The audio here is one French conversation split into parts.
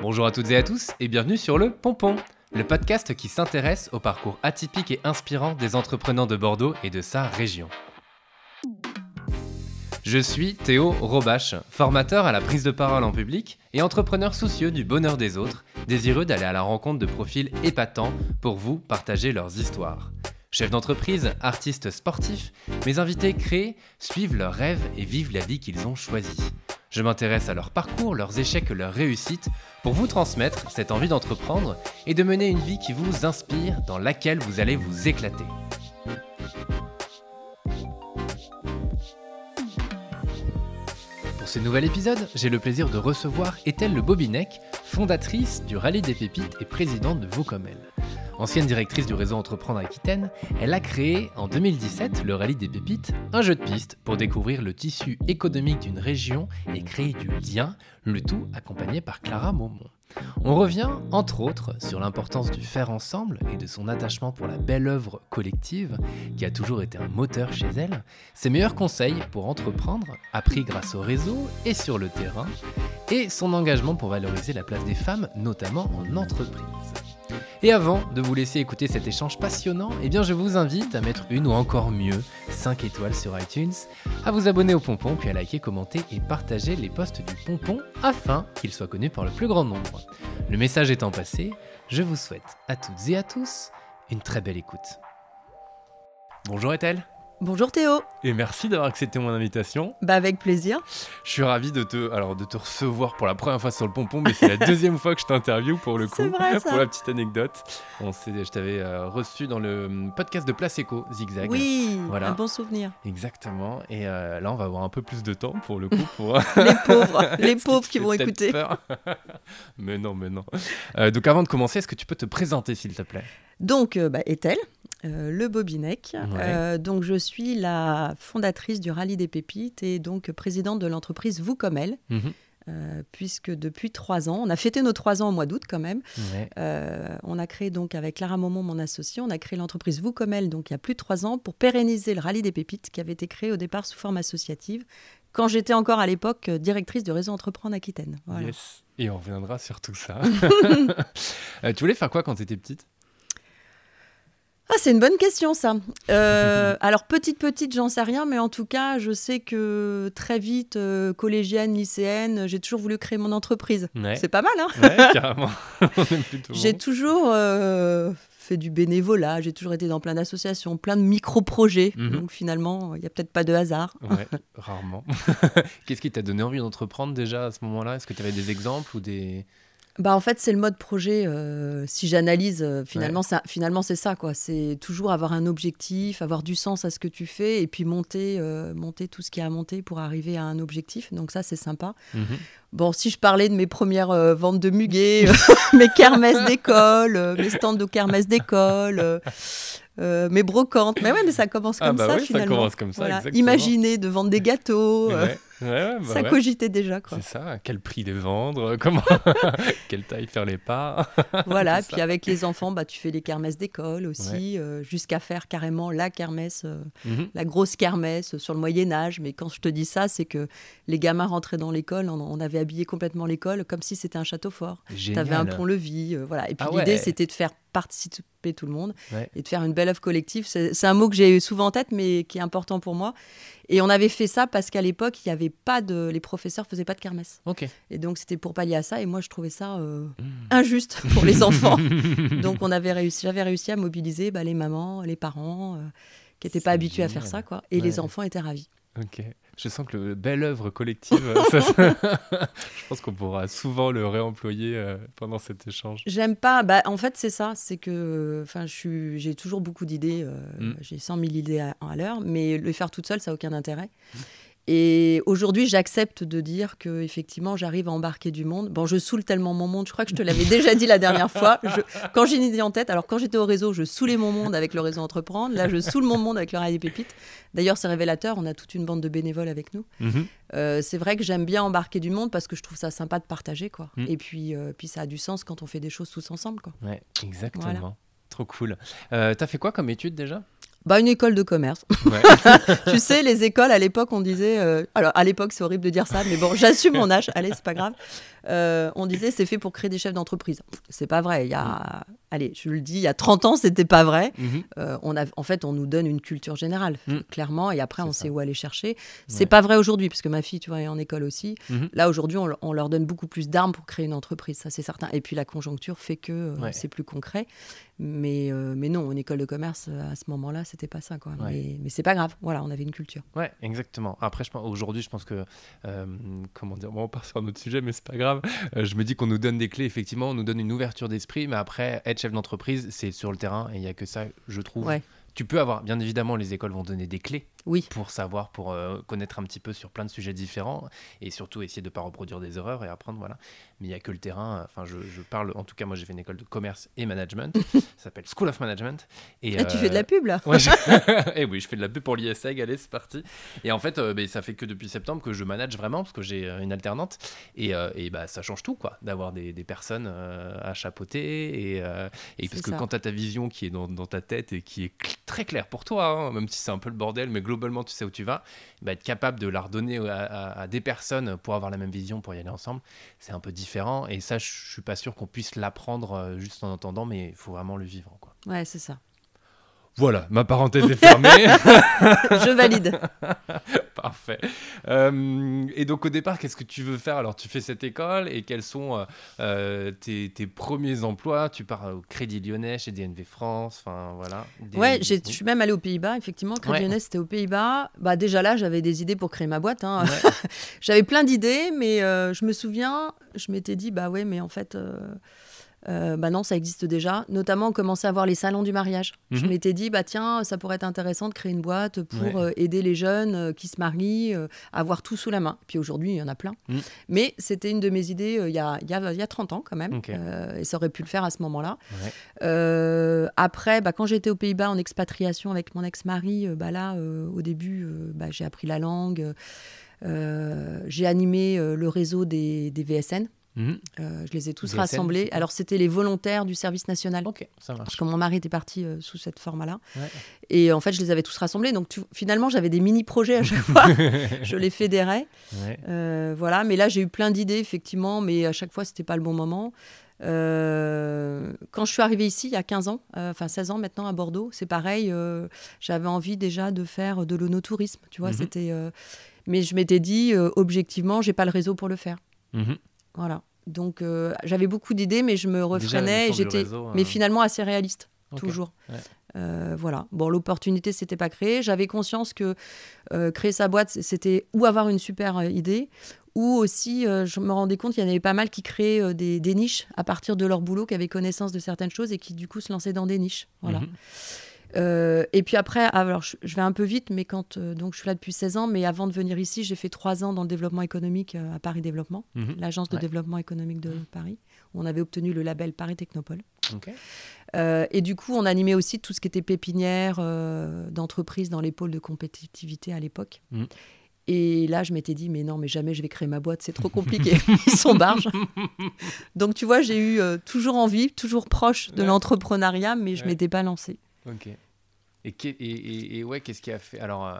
Bonjour à toutes et à tous et bienvenue sur le Pompon, le podcast qui s'intéresse au parcours atypique et inspirant des entrepreneurs de Bordeaux et de sa région. Je suis Théo Robache, formateur à la prise de parole en public et entrepreneur soucieux du bonheur des autres, désireux d'aller à la rencontre de profils épatants pour vous partager leurs histoires. Chefs d'entreprise, artistes sportifs, mes invités créent, suivent leurs rêves et vivent la vie qu'ils ont choisie. Je m'intéresse à leur parcours, leurs échecs, leurs réussites, pour vous transmettre cette envie d'entreprendre et de mener une vie qui vous inspire, dans laquelle vous allez vous éclater. Pour ce nouvel épisode, j'ai le plaisir de recevoir Ethel Le Bobinec, fondatrice du Rallye des Pépites et présidente de Vocomel. Ancienne directrice du réseau Entreprendre Aquitaine, elle a créé en 2017 le Rallye des Pépites, un jeu de piste pour découvrir le tissu économique d'une région et créer du lien, le tout accompagné par Clara Maumont. On revient, entre autres, sur l'importance du faire ensemble et de son attachement pour la belle œuvre collective, qui a toujours été un moteur chez elle, ses meilleurs conseils pour entreprendre, appris grâce au réseau et sur le terrain, et son engagement pour valoriser la place des femmes, notamment en entreprise. Et avant de vous laisser écouter cet échange passionnant, eh je vous invite à mettre une ou encore mieux 5 étoiles sur iTunes, à vous abonner au Pompon, puis à liker, commenter et partager les posts du Pompon afin qu'il soit connu par le plus grand nombre. Le message étant passé, je vous souhaite à toutes et à tous une très belle écoute. Bonjour Ethel Bonjour Théo. Et merci d'avoir accepté mon invitation. Bah avec plaisir. Je suis ravi de te, alors de te recevoir pour la première fois sur le pompon, mais c'est la deuxième fois que je t'interview pour le coup. Vrai, ça. Pour la petite anecdote, on je t'avais euh, reçu dans le hum, podcast de Place Eco, Zigzag. Oui, voilà. un bon souvenir. Exactement. Et euh, là, on va avoir un peu plus de temps pour le coup pour les pauvres, les pauvres qui, vont écouter. mais non, mais non. Euh, donc avant de commencer, est-ce que tu peux te présenter s'il te plaît? Donc, bah, Ethel, euh, le Bobinec. Euh, donc, je suis la fondatrice du Rallye des Pépites et donc présidente de l'entreprise Vous comme elle. Mhm. Euh, puisque depuis trois ans, on a fêté nos trois ans au mois d'août quand même. on a créé donc avec Clara Momon, mon associé, on a créé l'entreprise Vous comme elle, donc il y a plus de trois ans, pour pérenniser le rallye des pépites qui avait été créé au départ sous forme associative, quand j'étais encore à l'époque directrice du réseau Entreprendre Aquitaine. Yes. Et on reviendra sur tout ça. tu voulais faire quoi quand tu étais petite? Ah, c'est une bonne question, ça. Euh, alors, petite, petite, j'en sais rien, mais en tout cas, je sais que très vite, euh, collégienne, lycéenne, j'ai toujours voulu créer mon entreprise. C'est pas mal, hein Ouais, carrément. j'ai toujours euh, fait du bénévolat, j'ai toujours été dans plein d'associations, plein de micro-projets. Mhm. Donc, finalement, il n'y a peut-être pas de hasard. Ouais, rarement. Qu'est-ce qui t'a donné envie d'entreprendre déjà à ce moment-là? Est-ce que tu avais des exemples ou des bah en fait c'est le mode projet. Euh, si j'analyse, euh, finalement ça, finalement c'est ça quoi. C'est toujours avoir un objectif, avoir du sens à ce que tu fais et puis monter, euh, monter tout ce qui a à monter pour arriver à un objectif. Donc ça c'est sympa. Mhm. Bon, si je parlais de mes premières ventes de muguet, mes kermesses d'école, mes stands de kermesses d'école. mes brocantes, mais ouais, mais ça commence ah comme bah ça oui, finalement. Ça commence comme ça, Imaginer de vendre des gâteaux. Bah ça cogitait déjà. C'est ça, quel prix les vendre, comment, quelle taille faire les pas. voilà, puis avec les enfants, bah, tu fais les kermesses d'école aussi, euh, jusqu'à faire carrément la kermesse, euh, mhm. la grosse kermesse sur le Moyen-Âge. Mais quand je te dis ça, c'est que les gamins rentraient dans l'école, on, avait habillé complètement l'école comme si c'était un château fort. Tu avais un pont-levis, euh, voilà. Et puis ah l'idée, c'était de faire participer tout le monde et de faire une belle œuvre collective. C'est un mot que j'ai souvent en tête, mais qui est important pour moi. Et on avait fait ça parce qu'à l'époque, il y avait pas de, les professeurs faisaient pas de kermesse. Et donc c'était pour pallier à ça. Et moi, je trouvais ça euh, mmh. injuste pour les enfants. donc on avait réussi, j'avais réussi à mobiliser bah, les mamans, les parents, euh, qui n'étaient pas habitués à faire ça, quoi. Et les enfants étaient ravis. Ok. Je sens que le belle œuvre collective, euh, je pense qu'on pourra souvent le réemployer euh, pendant cet échange. J'aime pas. Bah, en fait, c'est ça. C'est que enfin, j'ai toujours beaucoup d'idées. Euh, mm. J'ai 100 000 idées à, à l'heure. Mais le faire toute seule, ça n'a aucun intérêt. Et aujourd'hui, j'accepte de dire que effectivement, j'arrive à embarquer du monde. Bon, je saoule tellement mon monde. Je crois que je te l'avais déjà dit la dernière fois. quand j'ai une idée en tête, alors quand j'étais au réseau, je saoulais mon monde avec le réseau Entreprendre. Là, je saoule mon monde avec le des Pépites. D'ailleurs, c'est révélateur. On a toute une bande de bénévoles avec nous. Mhm. Euh, c'est vrai que j'aime bien embarquer du monde parce que je trouve ça sympa de partager, quoi. Mhm. Et puis, euh, puis ça a du sens quand on fait des choses tous ensemble, quoi. Ouais, exactement. Trop cool. Euh, T'as fait quoi comme étude déjà? Bah, une école de commerce. tu sais, les écoles, à l'époque, on disait. Euh, alors, à l'époque, c'est horrible de dire ça, mais bon, j'assume mon âge. Allez, c'est pas grave. Euh, on disait c'est fait pour créer des chefs d'entreprise. C'est pas vrai. Il y a, allez, je le dis, il y a 30 ans, c'était pas vrai. Mhm. Euh, on a, en fait, on nous donne une culture générale, mhm. clairement, et après, on sait où aller chercher. C'est pas vrai aujourd'hui, parce que ma fille, tu vois, est en école aussi. Mhm. Là, aujourd'hui, on, leur donne beaucoup plus d'armes pour créer une entreprise, ça c'est certain. Et puis la conjoncture fait que c'est plus concret. Mais, mais non, en école de commerce, à ce moment-là, c'était pas ça. Quoi. Mais, mais c'est pas grave. Voilà, on avait une culture. Ouais, exactement. Après, aujourd'hui, je pense que, comment dire, on part sur un autre sujet, mais c'est pas grave. Euh, je me dis qu'on nous donne des clés, effectivement, on nous donne une ouverture d'esprit, mais après, être chef d'entreprise, c'est sur le terrain et il n'y a que ça, je trouve. Tu peux avoir, bien évidemment, les écoles vont donner des clés oui. pour savoir, pour euh, connaître un petit peu sur plein de sujets différents et surtout essayer de ne pas reproduire des erreurs et apprendre. Voilà. Mais il n'y a que le terrain. Enfin, je, parle, en tout cas, moi j'ai fait une école de commerce et management. ça s'appelle School of Management. Et, ah, tu fais de la euh, pub là Et eh oui, je fais de la pub pour l'ISEG. Allez, c'est parti. Et en fait, euh, ben, ça fait que depuis septembre que je manage vraiment parce que j'ai une alternante. Et, et bah, ça change tout, quoi, d'avoir des, des, personnes à chapeauter. Et, et parce que quand tu as ta vision qui est dans, dans, ta tête et qui est très claire pour toi, hein, même si c'est un peu le bordel, mais globalement, tu sais où tu vas, être capable de la redonner à, des personnes pour avoir la même vision, pour y aller ensemble, c'est un peu différent. Et ça, je suis pas sûr qu'on puisse l'apprendre euh, juste en entendant, mais il faut vraiment le vivre. Quoi. Ouais, c'est ça. Voilà, ma parenthèse est fermée. Je valide. Parfait. Euh, et donc au départ, qu'est-ce que tu veux faire? Alors tu fais cette école et quels sont euh, euh, tes, premiers emplois? Tu pars au Crédit Lyonnais chez DNV France, enfin voilà. Ouais, je suis même allée aux Pays-Bas, effectivement. Crédit Lyonnais, c'était aux Pays-Bas. Bah, déjà là, j'avais des idées pour créer ma boîte. Hein. j'avais plein d'idées, mais je me souviens, je m'étais dit, bah ouais, mais en fait euh, bah non, ça existe déjà. Notamment, on commençait à voir les salons du mariage. Je mhm. m'étais dit, bah tiens, ça pourrait être intéressant de créer une boîte pour euh, aider les jeunes euh, qui se marient à avoir tout sous la main. Puis aujourd'hui, il y en a plein. Mhm. Mais c'était une de mes idées il y, a, y, a, y, a, 30 ans quand même. et ça aurait pu le faire à ce moment-là. après, bah, quand j'étais aux Pays-Bas en expatriation avec mon ex-mari, bah là, au début, bah, j'ai appris la langue. j'ai animé le réseau des, des VSN. Mhm. Euh, je les ai tous rassemblés. Alors, c'était les volontaires du service national. Ok, ça marche. Parce que mon mari était parti euh, sous cette forme-là. Et en fait, je les avais tous rassemblés. Donc, finalement, j'avais des mini-projets à chaque fois. je les fédérais. Euh, voilà. Mais là, j'ai eu plein d'idées, effectivement. Mais à chaque fois, c'était pas le bon moment. quand je suis arrivée ici, il y a 15 ans, enfin 16 ans maintenant à Bordeaux, c'est pareil. J'avais envie déjà de faire de l'onotourisme. Tu vois, mhm. c'était. mais je m'étais dit, objectivement, j'ai pas le réseau pour le faire. Mhm. Voilà. Donc euh, j'avais beaucoup d'idées, mais je me refrénais. J'étais, mais hein. finalement assez réaliste, toujours. Euh, voilà. Bon, l'opportunité s'était pas créée. J'avais conscience que euh, créer sa boîte, c'était ou avoir une super idée, ou aussi, je me rendais compte qu'il y en avait pas mal qui créaient des, niches à partir de leur boulot, qui avaient connaissance de certaines choses et qui du coup se lançaient dans des niches. Voilà. Mhm. Euh, et puis après, alors je, vais un peu vite, mais quand euh, donc je suis là depuis 16 ans, mais avant de venir ici, j'ai fait trois ans dans le développement économique euh, à Paris Développement, mhm. l'agence de développement économique de mhm. Paris, où on avait obtenu le label Paris Technopole. et du coup, on animait aussi tout ce qui était pépinière d'entreprise dans les pôles de compétitivité à l'époque. Mhm. Et là, je m'étais dit, mais non, mais jamais je vais créer ma boîte, c'est trop compliqué. Ils sont barges. Donc, tu vois, j'ai eu toujours envie, toujours proche de l'entrepreneuriat, mais je ne m'étais pas lancée. Et, et, ouais, qu'est-ce qui a fait Alors, euh,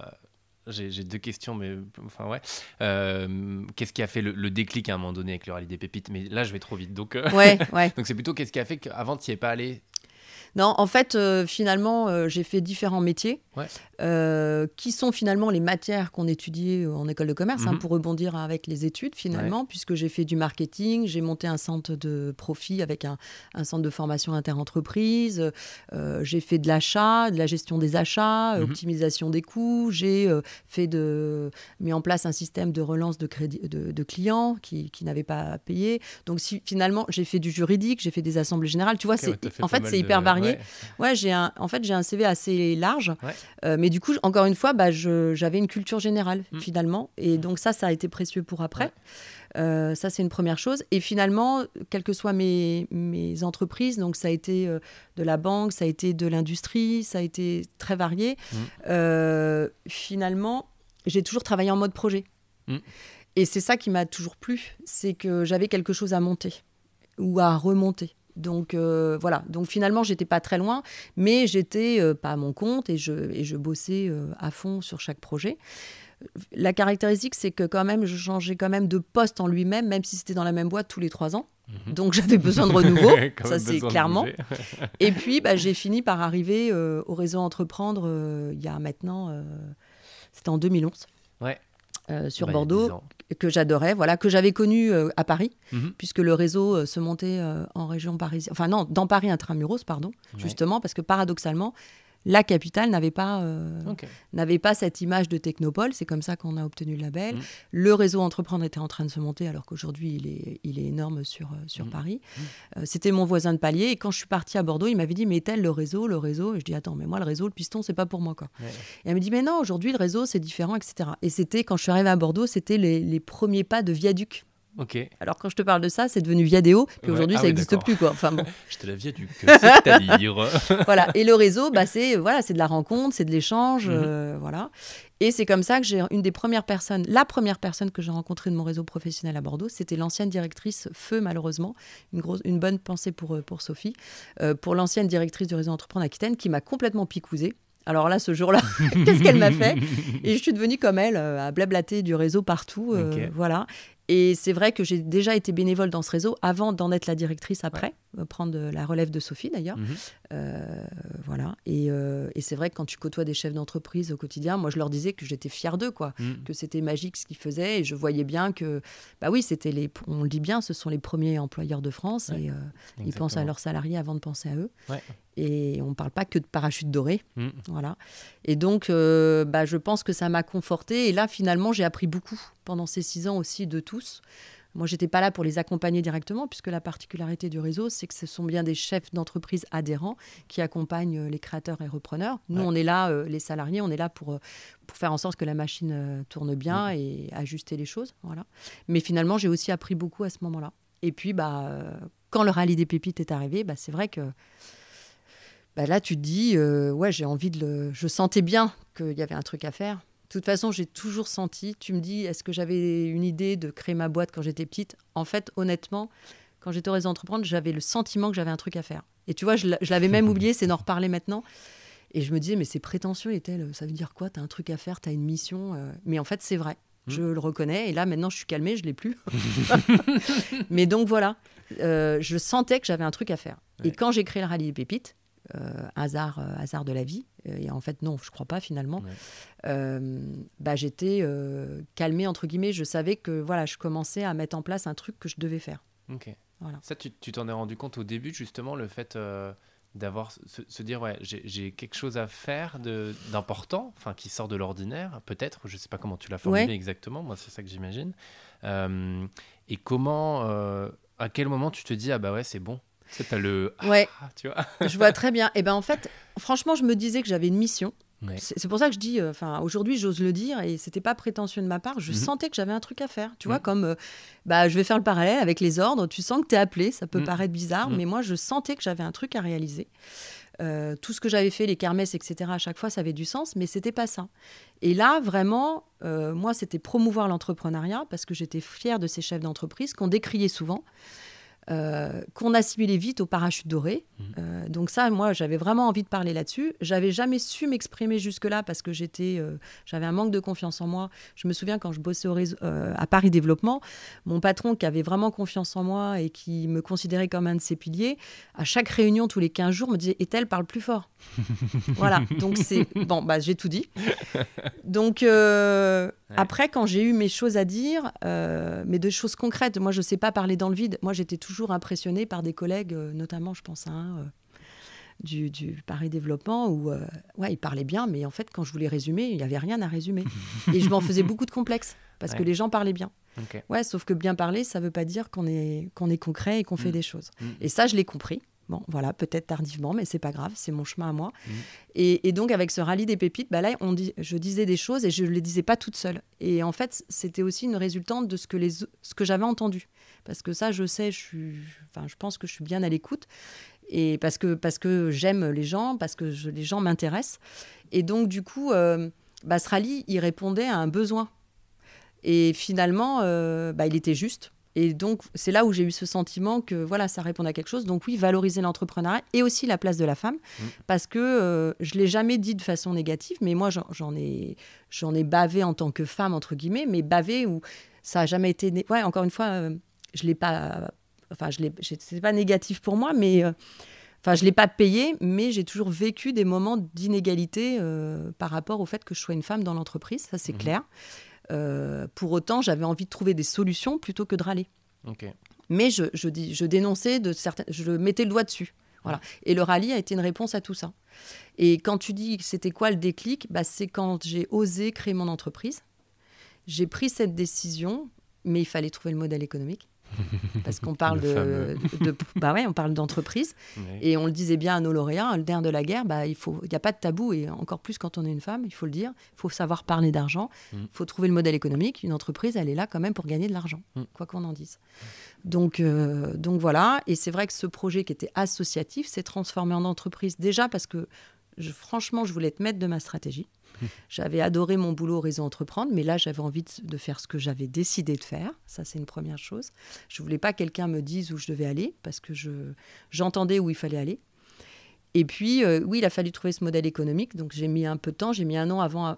j'ai deux questions, mais enfin ouais. Euh, qu'est-ce qui a fait le, déclic à un moment donné avec le rallye des pépites? Mais là, je vais trop vite. Donc, euh, ouais, ouais. donc c'est plutôt qu'est-ce qui a fait qu'avant, tu n'y es pas allé? Non, en fait, finalement, j'ai fait différents métiers. Euh, qui sont finalement les matières qu'on étudiait en école de commerce, hein, mhm. pour rebondir avec les études finalement, puisque j'ai fait du marketing, j'ai monté un centre de profit avec un, centre de formation interentreprise, euh, j'ai fait de l'achat, de la gestion des achats, mhm. optimisation des coûts, j'ai euh, fait de, mis en place un système de relance de, crédit, de, clients qui, qui n'avaient pas payé. Donc si, finalement, j'ai fait du juridique, j'ai fait des assemblées générales. Tu vois, c'est, en fait, c'est hyper varié. Ouais, j'ai un, en fait, j'ai un CV assez large. Euh, mais du coup, encore une fois, bah, j'avais une culture générale mm. finalement. Et mm. donc ça, ça a été précieux pour après. Euh, ça, c'est une première chose. Et finalement, quelles que soient mes, mes entreprises, donc ça a été euh, de la banque, ça a été de l'industrie, ça a été très varié. Mm. finalement, j'ai toujours travaillé en mode projet. Et c'est ça qui m'a toujours plu, c'est que j'avais quelque chose à monter ou à remonter. Donc voilà, donc finalement j'étais pas très loin, mais j'étais pas à mon compte et je, et je bossais à fond sur chaque projet la caractéristique, c'est que quand même, je changeais quand même de poste en lui-même, même si c'était dans la même boîte tous les trois ans. Mhm. Donc j'avais besoin de renouveau, ça c'est clairement. et puis bah, j'ai fini par arriver euh, au réseau Entreprendre euh, il y a maintenant, euh, c'était en 2011. Ouais. sur Bordeaux, que j'adorais, voilà, que j'avais connu à Paris, mhm. puisque le réseau se montait en région parisienne, enfin non, dans Paris intramuros, pardon, justement, parce que paradoxalement, la capitale n'avait pas, euh, n'avait pas cette image de technopole. C'est comme ça qu'on a obtenu le label. Mm. Le réseau Entreprendre était en train de se monter, alors qu'aujourd'hui, il est, il est énorme sur, euh, sur mm. Paris. Mm. Euh, c'était mon voisin de palier. Et quand je suis partie à Bordeaux, il m'avait dit Mais tel le réseau, le réseau Et je dis Attends, mais moi, le réseau, le piston, c'est pas pour moi. Quoi. Et elle me dit Mais non, aujourd'hui, le réseau, c'est différent, etc. Et c'était, quand je suis arrivée à Bordeaux, c'était les, les premiers pas de viaduc. Alors quand je te parle de ça, c'est devenu Viadeo, puis aujourd'hui ah ça n'existe plus quoi. Enfin bon. J'étais la Viaduc, c'est-à-dire. voilà. Et le réseau, bah c'est voilà, c'est de la rencontre, c'est de l'échange, mhm. euh, voilà. Et c'est comme ça que j'ai une des premières personnes, la première personne que j'ai rencontrée de mon réseau professionnel à Bordeaux, c'était l'ancienne directrice Feu malheureusement, une grosse, une bonne pensée pour euh, pour Sophie, euh, pour l'ancienne directrice du réseau Entreprendre Aquitaine qui m'a complètement picousée. Alors là, ce jour-là, qu'est-ce qu'elle m'a fait? Et je suis devenue comme elle, à blablater du réseau partout. Voilà. Et c'est vrai que j'ai déjà été bénévole dans ce réseau avant d'en être la directrice après, euh, prendre la relève de Sophie d'ailleurs. Mhm. Euh, voilà. Euh, et, c'est vrai que quand tu côtoies des chefs d'entreprise au quotidien, moi je leur disais que j'étais fière d'eux, quoi, mhm. que c'était magique ce qu'ils faisaient. Et je voyais bien que, bah oui, c'était les, on le dit bien, ce sont les premiers employeurs de France et ils pensent à leurs salariés avant de penser à eux. Et on ne parle pas que de parachute doré. Mhm. Voilà. Et donc, bah, je pense que ça m'a confortée. Et là, finalement, j'ai appris beaucoup pendant ces six ans aussi de tous. Moi, j'étais pas là pour les accompagner directement, puisque la particularité du réseau, c'est que ce sont bien des chefs d'entreprise adhérents qui accompagnent euh, les créateurs et repreneurs. Nous, on est là, euh, les salariés, on est là pour, euh, pour faire en sorte que la machine tourne bien et ajuster les choses. Voilà. Mais finalement, j'ai aussi appris beaucoup à ce moment-là. Et puis, bah, quand le rallye des pépites est arrivé, bah, c'est vrai que bah, là, tu te dis, ouais, j'ai envie de le. Je sentais bien qu'il y avait un truc à faire. De toute façon, j'ai toujours senti, tu me dis, est-ce que j'avais une idée de créer ma boîte quand j'étais petite? En fait, honnêtement, quand j'étais au réseau entreprendre, j'avais le sentiment que j'avais un truc à faire. Et tu vois, je l'avais même oublié, c'est d'en reparler maintenant. Et je me disais, mais c'est prétentieux, et tel, ça veut dire quoi? Tu as un truc à faire, tu as une mission. Euh. Mais en fait, c'est vrai. Mmh. Je le reconnais. Et là, maintenant, je suis calmée, je l'ai plus. mais donc voilà, euh, je sentais que j'avais un truc à faire. Et quand j'ai créé le rallye des pépites, euh, hasard, euh, hasard de la vie. Et en fait, non, je crois pas finalement. Euh, bah, j'étais calmée entre guillemets. Je savais que voilà, je commençais à mettre en place un truc que je devais faire. Ok. Voilà. Ça, tu t'en es rendu compte au début justement le fait d'avoir se, dire ouais j'ai quelque chose à faire d'important enfin qui sort de l'ordinaire peut-être je sais pas comment tu l'as formulé exactement moi c'est ça que j'imagine et comment à quel moment tu te dis ah bah ouais c'est bon c'est le. Ouais. Ah, tu vois. je vois très bien. Et ben en fait, franchement, je me disais que j'avais une mission. C'est pour ça que je dis, euh, enfin, aujourd'hui, j'ose le dire, et c'était pas prétentieux de ma part. Je mhm. sentais que j'avais un truc à faire. Tu vois, mhm. comme, euh, bah, je vais faire le parallèle avec les ordres. Tu sens que tu es appelé. Ça peut mhm. paraître bizarre, mais moi, je sentais que j'avais un truc à réaliser. Euh, tout ce que j'avais fait, les kermesses, etc., à chaque fois, ça avait du sens, mais c'était pas ça. Et là, vraiment, moi, c'était promouvoir l'entrepreneuriat parce que j'étais fière de ces chefs d'entreprise qu'on décriait souvent. Euh, qu'on assimilait vite au parachute doré. Mmh. Euh, donc ça, moi, j'avais vraiment envie de parler là-dessus. J'avais jamais su m'exprimer jusque-là parce que j'étais, euh, j'avais un manque de confiance en moi. Je me souviens quand je bossais au réseau, à Paris Développement, mon patron qui avait vraiment confiance en moi et qui me considérait comme un de ses piliers, à chaque réunion tous les 15 jours, me disait "Et elle parle plus fort." voilà. Donc c'est bon, bah j'ai tout dit. Donc après, quand j'ai eu mes choses à dire, mais de choses concrètes, moi je sais pas parler dans le vide. Moi j'étais toujours toujours impressionné par des collègues, euh, notamment, je pense à un euh, du, du, Paris Développement, où euh, ouais, il parlait bien, mais en fait, quand je voulais résumer, il n'y avait rien à résumer. et je m'en faisais beaucoup de complexes, parce que les gens parlaient bien. Ouais, sauf que bien parler, ça ne veut pas dire qu'on est, qu'on est concret et qu'on fait mm. des choses. Mm. Et ça, je l'ai compris. Bon, voilà, peut-être tardivement, mais c'est pas grave, c'est mon chemin à moi. Mm. Et, donc, avec ce rallye des pépites, bah là, on dit, je disais des choses et je ne les disais pas toute seule. Et en fait, c'était aussi une résultante de ce que, les, ce que j'avais entendu parce que ça, je sais, je, suis, enfin, je pense que je suis bien à l'écoute, et parce que, parce que j'aime les gens, parce que les gens m'intéressent. Et donc, du coup, euh, il répondait à un besoin. Et finalement, euh, bah, il était juste. Et donc, c'est là où j'ai eu ce sentiment que voilà, ça répond à quelque chose. Donc, oui, valoriser l'entrepreneuriat et aussi la place de la femme. Mm. Parce que euh, je ne l'ai jamais dit de façon négative, mais moi, j'en ai, ai bavé en tant que femme, entre guillemets, mais bavé où ça n'a jamais été. Ouais, encore une fois, euh, je ne l'ai pas. Enfin, je c'est pas négatif pour moi, mais. Euh, enfin, je ne l'ai pas payé, mais j'ai toujours vécu des moments d'inégalité par rapport au fait que je sois une femme dans l'entreprise, ça c'est mm-hmm. clair. Euh, pour autant, j'avais envie de trouver des solutions plutôt que de râler. Mais je, je, dis, je dénonçais de certaines, je mettais le doigt dessus. Voilà. Et le rallye a été une réponse à tout ça. Et quand tu dis c'était quoi le déclic, bah, c'est quand j'ai osé créer mon entreprise. J'ai pris cette décision, mais il fallait trouver le modèle économique parce qu'on parle de, bah ouais, on parle d'entreprise et on le disait bien à nos lauréats, le nerf de la guerre, bah il faut, il n'y a pas de tabou et encore plus quand on est une femme, il faut le dire, il faut savoir parler d'argent, il mm. faut trouver le modèle économique. Une entreprise, elle est là quand même pour gagner de l'argent, mm. quoi qu'on en dise. Donc, euh, donc voilà, et c'est vrai que ce projet qui était associatif s'est transformé en entreprise déjà parce que franchement, je voulais être maître de ma stratégie. J'avais adoré mon boulot au réseau Entreprendre, mais là, j'avais envie de, faire ce que j'avais décidé de faire. Ça, c'est une première chose. Je voulais pas que quelqu'un me dise où je devais aller, parce que j'entendais où il fallait aller. Et puis, euh, oui, il a fallu trouver ce modèle économique. Donc, j'ai mis un peu de temps. J'ai mis un an avant.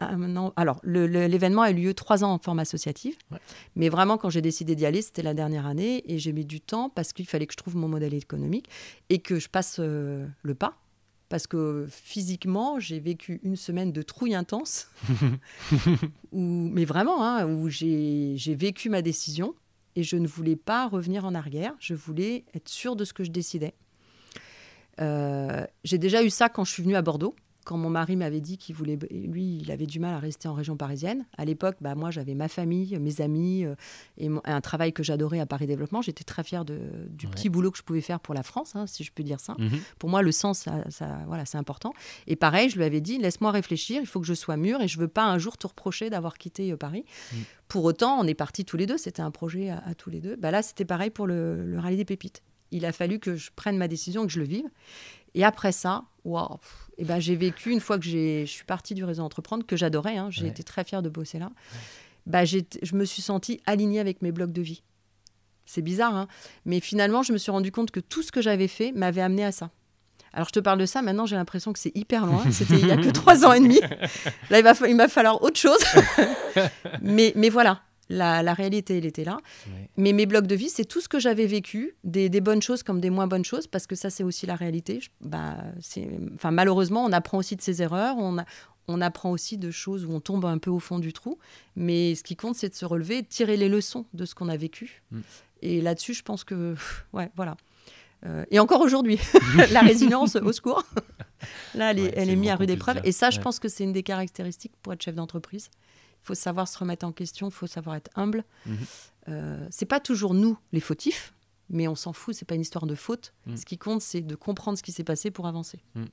Un an. Alors, l'événement a eu lieu trois ans en forme associative. Mais vraiment, quand j'ai décidé d'y aller, c'était la dernière année. Et j'ai mis du temps parce qu'il fallait que je trouve mon modèle économique et que je passe euh, le pas parce que physiquement, j'ai vécu une semaine de trouille intense, où, mais vraiment, hein, où j'ai vécu ma décision et je ne voulais pas revenir en arrière, je voulais être sûre de ce que je décidais. Euh, j'ai déjà eu ça quand je suis venue à Bordeaux quand mon mari m'avait dit qu'il voulait, lui, il avait du mal à rester en région parisienne. À l'époque, bah, moi, j'avais ma famille, mes amis euh, et un travail que j'adorais à Paris Développement. J'étais très fière de, du petit boulot que je pouvais faire pour la France, hein, si je peux dire ça. Mhm. Pour moi, le sens, ça, voilà, c'est important. Et pareil, je lui avais dit, laisse-moi réfléchir, il faut que je sois mûre et je veux pas un jour te reprocher d'avoir quitté euh, Paris. Mhm. Pour autant, on est partis tous les deux. C'était un projet à, tous les deux. Bah, là, c'était pareil pour le, le rallye des pépites. Il a fallu que je prenne ma décision et que je le vive. Et après ça, waouh, et ben j'ai vécu une fois que je suis partie du réseau entreprendre que j'adorais. Hein, j'ai été très fière de bosser là. Bah, je me suis sentie alignée avec mes blocs de vie. C'est bizarre, hein mais finalement, je me suis rendu compte que tout ce que j'avais fait m'avait amené à ça. Alors, je te parle de ça, maintenant, j'ai l'impression que c'est hyper loin. C'était il y a que trois ans et demi. Là, il va, il va falloir autre chose. mais, mais voilà, la, réalité, elle était là. Mais mes blocs de vie, c'est tout ce que j'avais vécu, des, bonnes choses comme des moins bonnes choses, parce que ça, c'est aussi la réalité. bah, enfin, malheureusement, on apprend aussi de ses erreurs, on, on apprend aussi de choses où on tombe un peu au fond du trou. Mais ce qui compte, c'est de se relever, de tirer les leçons de ce qu'on a vécu. Mm. Et là-dessus, je pense que, ouais, voilà. Euh, et encore aujourd'hui, la résilience, au secours. Là, elle est mise à rude épreuve. Et ça, je pense que c'est une des caractéristiques pour être chef d'entreprise faut savoir se remettre en question, il faut savoir être humble. Ce mhm. Euh, c'est pas toujours nous les fautifs, mais on s'en fout, c'est pas une histoire de faute. Mhm. Ce qui compte, c'est de comprendre ce qui s'est passé pour avancer. Mhm.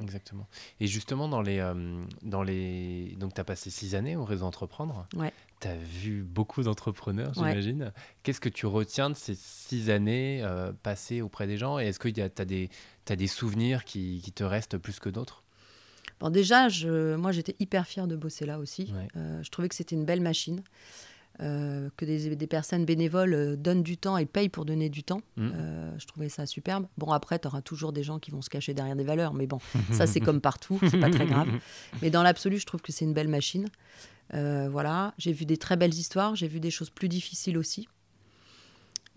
Exactement. Et justement, dans les, euh, dans les... donc tu as passé six années au réseau Entreprendre. Ouais. Tu as vu beaucoup d'entrepreneurs, j'imagine. Qu'est-ce que tu retiens de ces six années euh, passées auprès des gens? Et est-ce que tu as, des, as des souvenirs qui, qui te restent plus que d'autres? Bon, déjà, je, moi, j'étais hyper fière de bosser là aussi. Euh, je trouvais que c'était une belle machine. Euh, que des, des, personnes bénévoles euh, donnent du temps et payent pour donner du temps. Mmh. je trouvais ça superbe. Bon, après, tu auras toujours des gens qui vont se cacher derrière des valeurs, mais bon, ça, c'est comme partout, c'est pas très grave. Mais dans l'absolu, je trouve que c'est une belle machine. voilà, j'ai vu des très belles histoires, j'ai vu des choses plus difficiles aussi.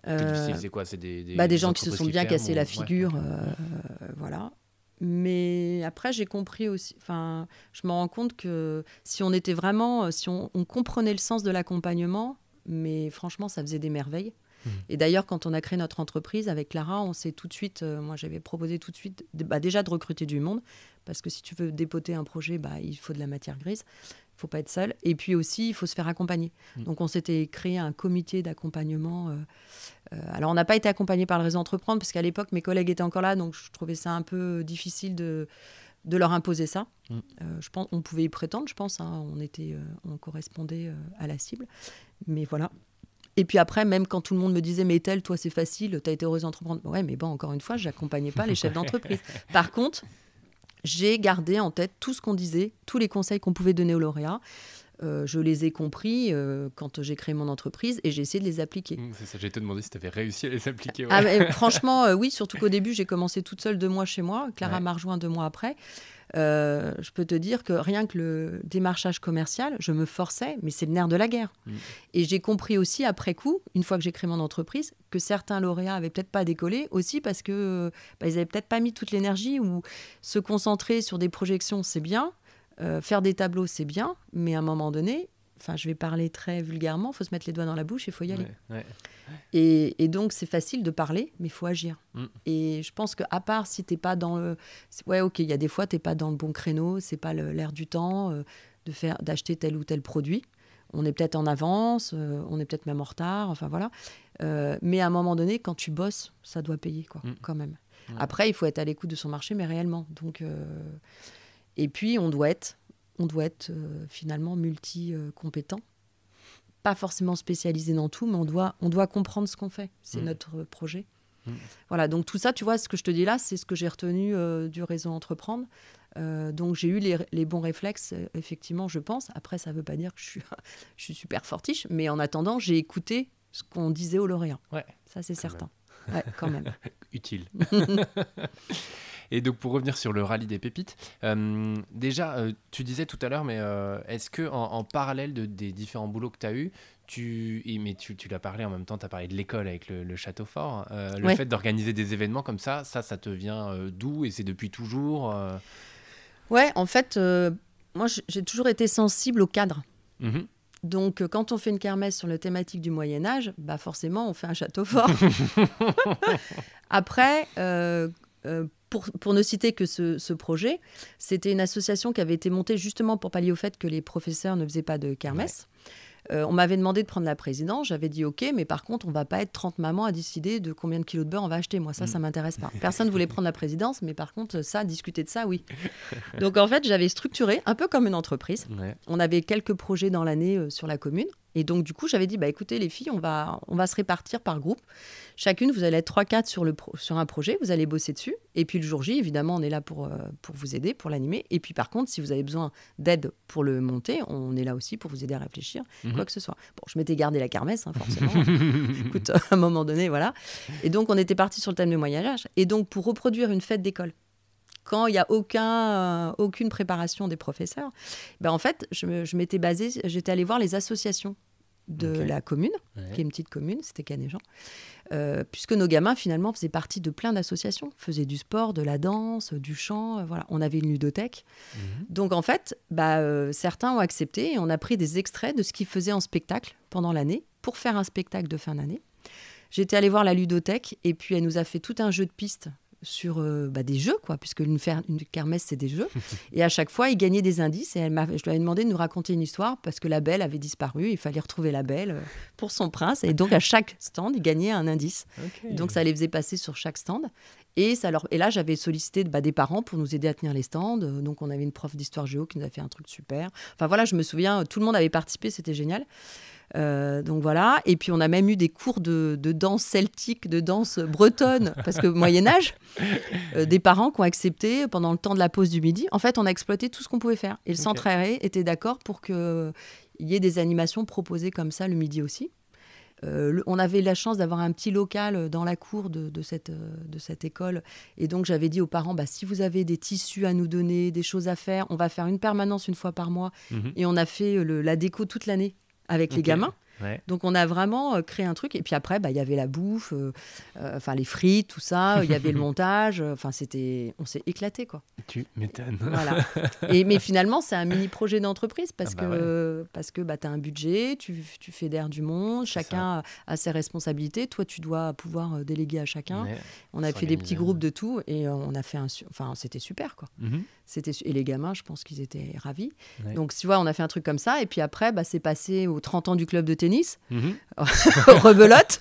c'est quoi? C'est des, des, bah, des gens qui se sont bien cassés la figure. voilà. Mais après, j'ai compris aussi, enfin, je me rends compte que si on était vraiment, si on, comprenait le sens de l'accompagnement, mais franchement, ça faisait des merveilles. Mmh. Et d'ailleurs, quand on a créé notre entreprise avec Clara, on s'est tout de suite, euh, moi j'avais proposé tout de suite, bah, déjà de recruter du monde, parce que si tu veux dépoter un projet, bah, il faut de la matière grise faut pas être seul. Et puis aussi, il faut se faire accompagner. Mm. Donc, on s'était créé un comité d'accompagnement. Euh, euh, alors, on n'a pas été accompagné par le réseau Entreprendre, parce qu'à l'époque, mes collègues étaient encore là, donc je trouvais ça un peu difficile de, de leur imposer ça. Mm. Euh, je pense, on pouvait y prétendre, je pense. Hein. on, était, on correspondait à la cible. Mais voilà. Et puis après, même quand tout le monde me disait, mais tel, toi, c'est facile, tu as été heureuse d'entreprendre. Ouais, mais bon, encore une fois, je n'accompagnais pas les chefs d'entreprise. Par contre, j'ai gardé en tête tout ce qu'on disait, tous les conseils qu'on pouvait donner aux lauréats. Euh, je les ai compris euh, quand j'ai créé mon entreprise et j'ai essayé de les appliquer. Mmh, c'est ça, j'ai te demandé si tu avais réussi à les appliquer. Ah, franchement, oui, surtout qu'au début, j'ai commencé toute seule deux mois chez moi. Clara m'a rejoint deux mois après. Euh, je peux te dire que rien que le démarchage commercial, je me forçais, mais c'est le nerf de la guerre. Mmh. Et j'ai compris aussi après coup, une fois que j'ai créé mon entreprise, que certains lauréats avaient peut-être pas décollé aussi parce que bah, ils avaient peut-être pas mis toute l'énergie ou se concentrer sur des projections, c'est bien, euh, faire des tableaux, c'est bien, mais à un moment donné, enfin, je vais parler très vulgairement, il faut se mettre les doigts dans la bouche et il faut y aller. Et, donc, c'est facile de parler, mais il faut agir. Mm. Et je pense qu'à part si tu n'es pas dans le... Ouais, ok, il y a des fois, tu n'es pas dans le bon créneau, c'est pas l'air du temps euh, de faire d'acheter tel ou tel produit. On est peut-être en avance, euh, on est peut-être même en retard, enfin voilà. mais à un moment donné, quand tu bosses, ça doit payer, quoi, mm. quand même. Après, il faut être à l'écoute de son marché, mais réellement. Donc... Et puis, on doit être, on doit être euh, finalement multi-compétent. Pas forcément spécialisé dans tout, mais on doit, on doit comprendre ce qu'on fait. C'est mmh. notre projet. Mmh. Voilà, donc tout ça, tu vois, ce que je te dis là, c'est ce que j'ai retenu euh, du réseau Entreprendre. Euh, donc j'ai eu les, les, bons réflexes, effectivement, je pense. Après, ça ne veut pas dire que je suis, je suis super fortiche, mais en attendant, j'ai écouté ce qu'on disait aux lauréats. Ouais, ça, c'est certain. Ouais, quand même. Utile. Et donc pour revenir sur le rallye des pépites, euh, déjà, euh, tu disais tout à l'heure, mais euh, est-ce que en, parallèle de, des différents boulots que tu as eus, tu, mais tu, tu l'as parlé en même temps, tu as parlé de l'école avec le, château fort, le fait d'organiser des événements comme ça, ça, ça te vient d'où et c'est depuis toujours Ouais, en fait, moi j'ai toujours été sensible au cadre. Mmh donc, quand on fait une kermesse sur la thématique du Moyen Âge, bah forcément, on fait un château fort. Après, euh, pour, ne citer que ce, projet, c'était une association qui avait été montée justement pour pallier au fait que les professeurs ne faisaient pas de kermesse. Euh, on m'avait demandé de prendre la présidence, j'avais dit ok, mais par contre, on va pas être 30 mamans à décider de combien de kilos de beurre on va acheter. Moi, ça, ça mm. m'intéresse pas. Personne ne voulait prendre la présidence, mais par contre, ça, discuter de ça, oui. Donc en fait, j'avais structuré un peu comme une entreprise. On avait quelques projets dans l'année euh, sur la commune. Et donc, du coup, j'avais dit, bah, écoutez, les filles, on va, on va se répartir par groupe. Chacune, vous allez être 3-4 sur, le sur un projet, vous allez bosser dessus. Et puis le jour J, évidemment, on est là pour, euh, pour vous aider, pour l'animer. Et puis par contre, si vous avez besoin d'aide pour le monter, on est là aussi pour vous aider à réfléchir, mhm. quoi que ce soit. Bon, je m'étais gardé la kermesse, hein, forcément. Écoute, à un moment donné, voilà. Et donc, on était parti sur le thème du Moyen Âge. Et donc, pour reproduire une fête d'école, quand il n'y a aucun, euh, aucune préparation des professeurs, ben en fait, je m'étais basée, j'étais allée voir les associations de la commune, qui est une petite commune, c'était Canéjean, euh, puisque nos gamins finalement faisaient partie de plein d'associations, faisaient du sport, de la danse, du chant, euh, voilà. On avait une ludothèque. Mhm. Donc en fait, bah, euh, certains ont accepté et on a pris des extraits de ce qu'ils faisaient en spectacle pendant l'année pour faire un spectacle de fin d'année. J'étais allée voir la ludothèque et puis elle nous a fait tout un jeu de pistes sur euh, bah, des jeux, quoi, puisque une, une kermesse, c'est des jeux. et à chaque fois, il gagnait des indices. Et elle je lui avais demandé de nous raconter une histoire parce que la belle avait disparu. Il fallait retrouver la belle euh, pour son prince. Et donc, à chaque stand, il gagnait un indice. Donc, ça les faisait passer sur chaque stand. Et, ça leur... et là, j'avais sollicité bah, des parents pour nous aider à tenir les stands. Donc, on avait une prof d'histoire géo qui nous a fait un truc super. Enfin, voilà, je me souviens, tout le monde avait participé, c'était génial. Euh, donc voilà. Et puis on a même eu des cours de, danse celtique, de danse bretonne, parce que Moyen Âge, euh, des parents qui ont accepté pendant le temps de la pause du midi. En fait, on a exploité tout ce qu'on pouvait faire. Et le centre aéré était d'accord pour qu'il y ait des animations proposées comme ça le midi aussi. Euh, on avait la chance d'avoir un petit local dans la cour de, cette, de cette école. Et donc, j'avais dit aux parents, bah, si vous avez des tissus à nous donner, des choses à faire, on va faire une permanence une fois par mois. Mhm. Et on a fait la déco toute l'année avec les gamins. Donc on a vraiment euh, créé un truc et puis après bah, il y avait la bouffe, euh, euh, enfin les frites, tout ça, il y avait le montage, enfin c'était, on s'est éclaté quoi. Tu m'étonnes. Voilà. Et mais finalement c'est un mini projet d'entreprise parce, ah bah que parce que bah, tu as un budget, tu, tu fais d'air du monde, chacun a ses responsabilités, toi tu dois pouvoir déléguer à chacun. on a fait des petits groupes de tout et on a fait un, enfin c'était super quoi. Mhm. C'était et les gamins, je pense qu'ils étaient ravis. Donc tu vois, on a fait un truc comme ça et puis après bah, c'est passé aux 30 ans du club de tennis Mhm. rebelote.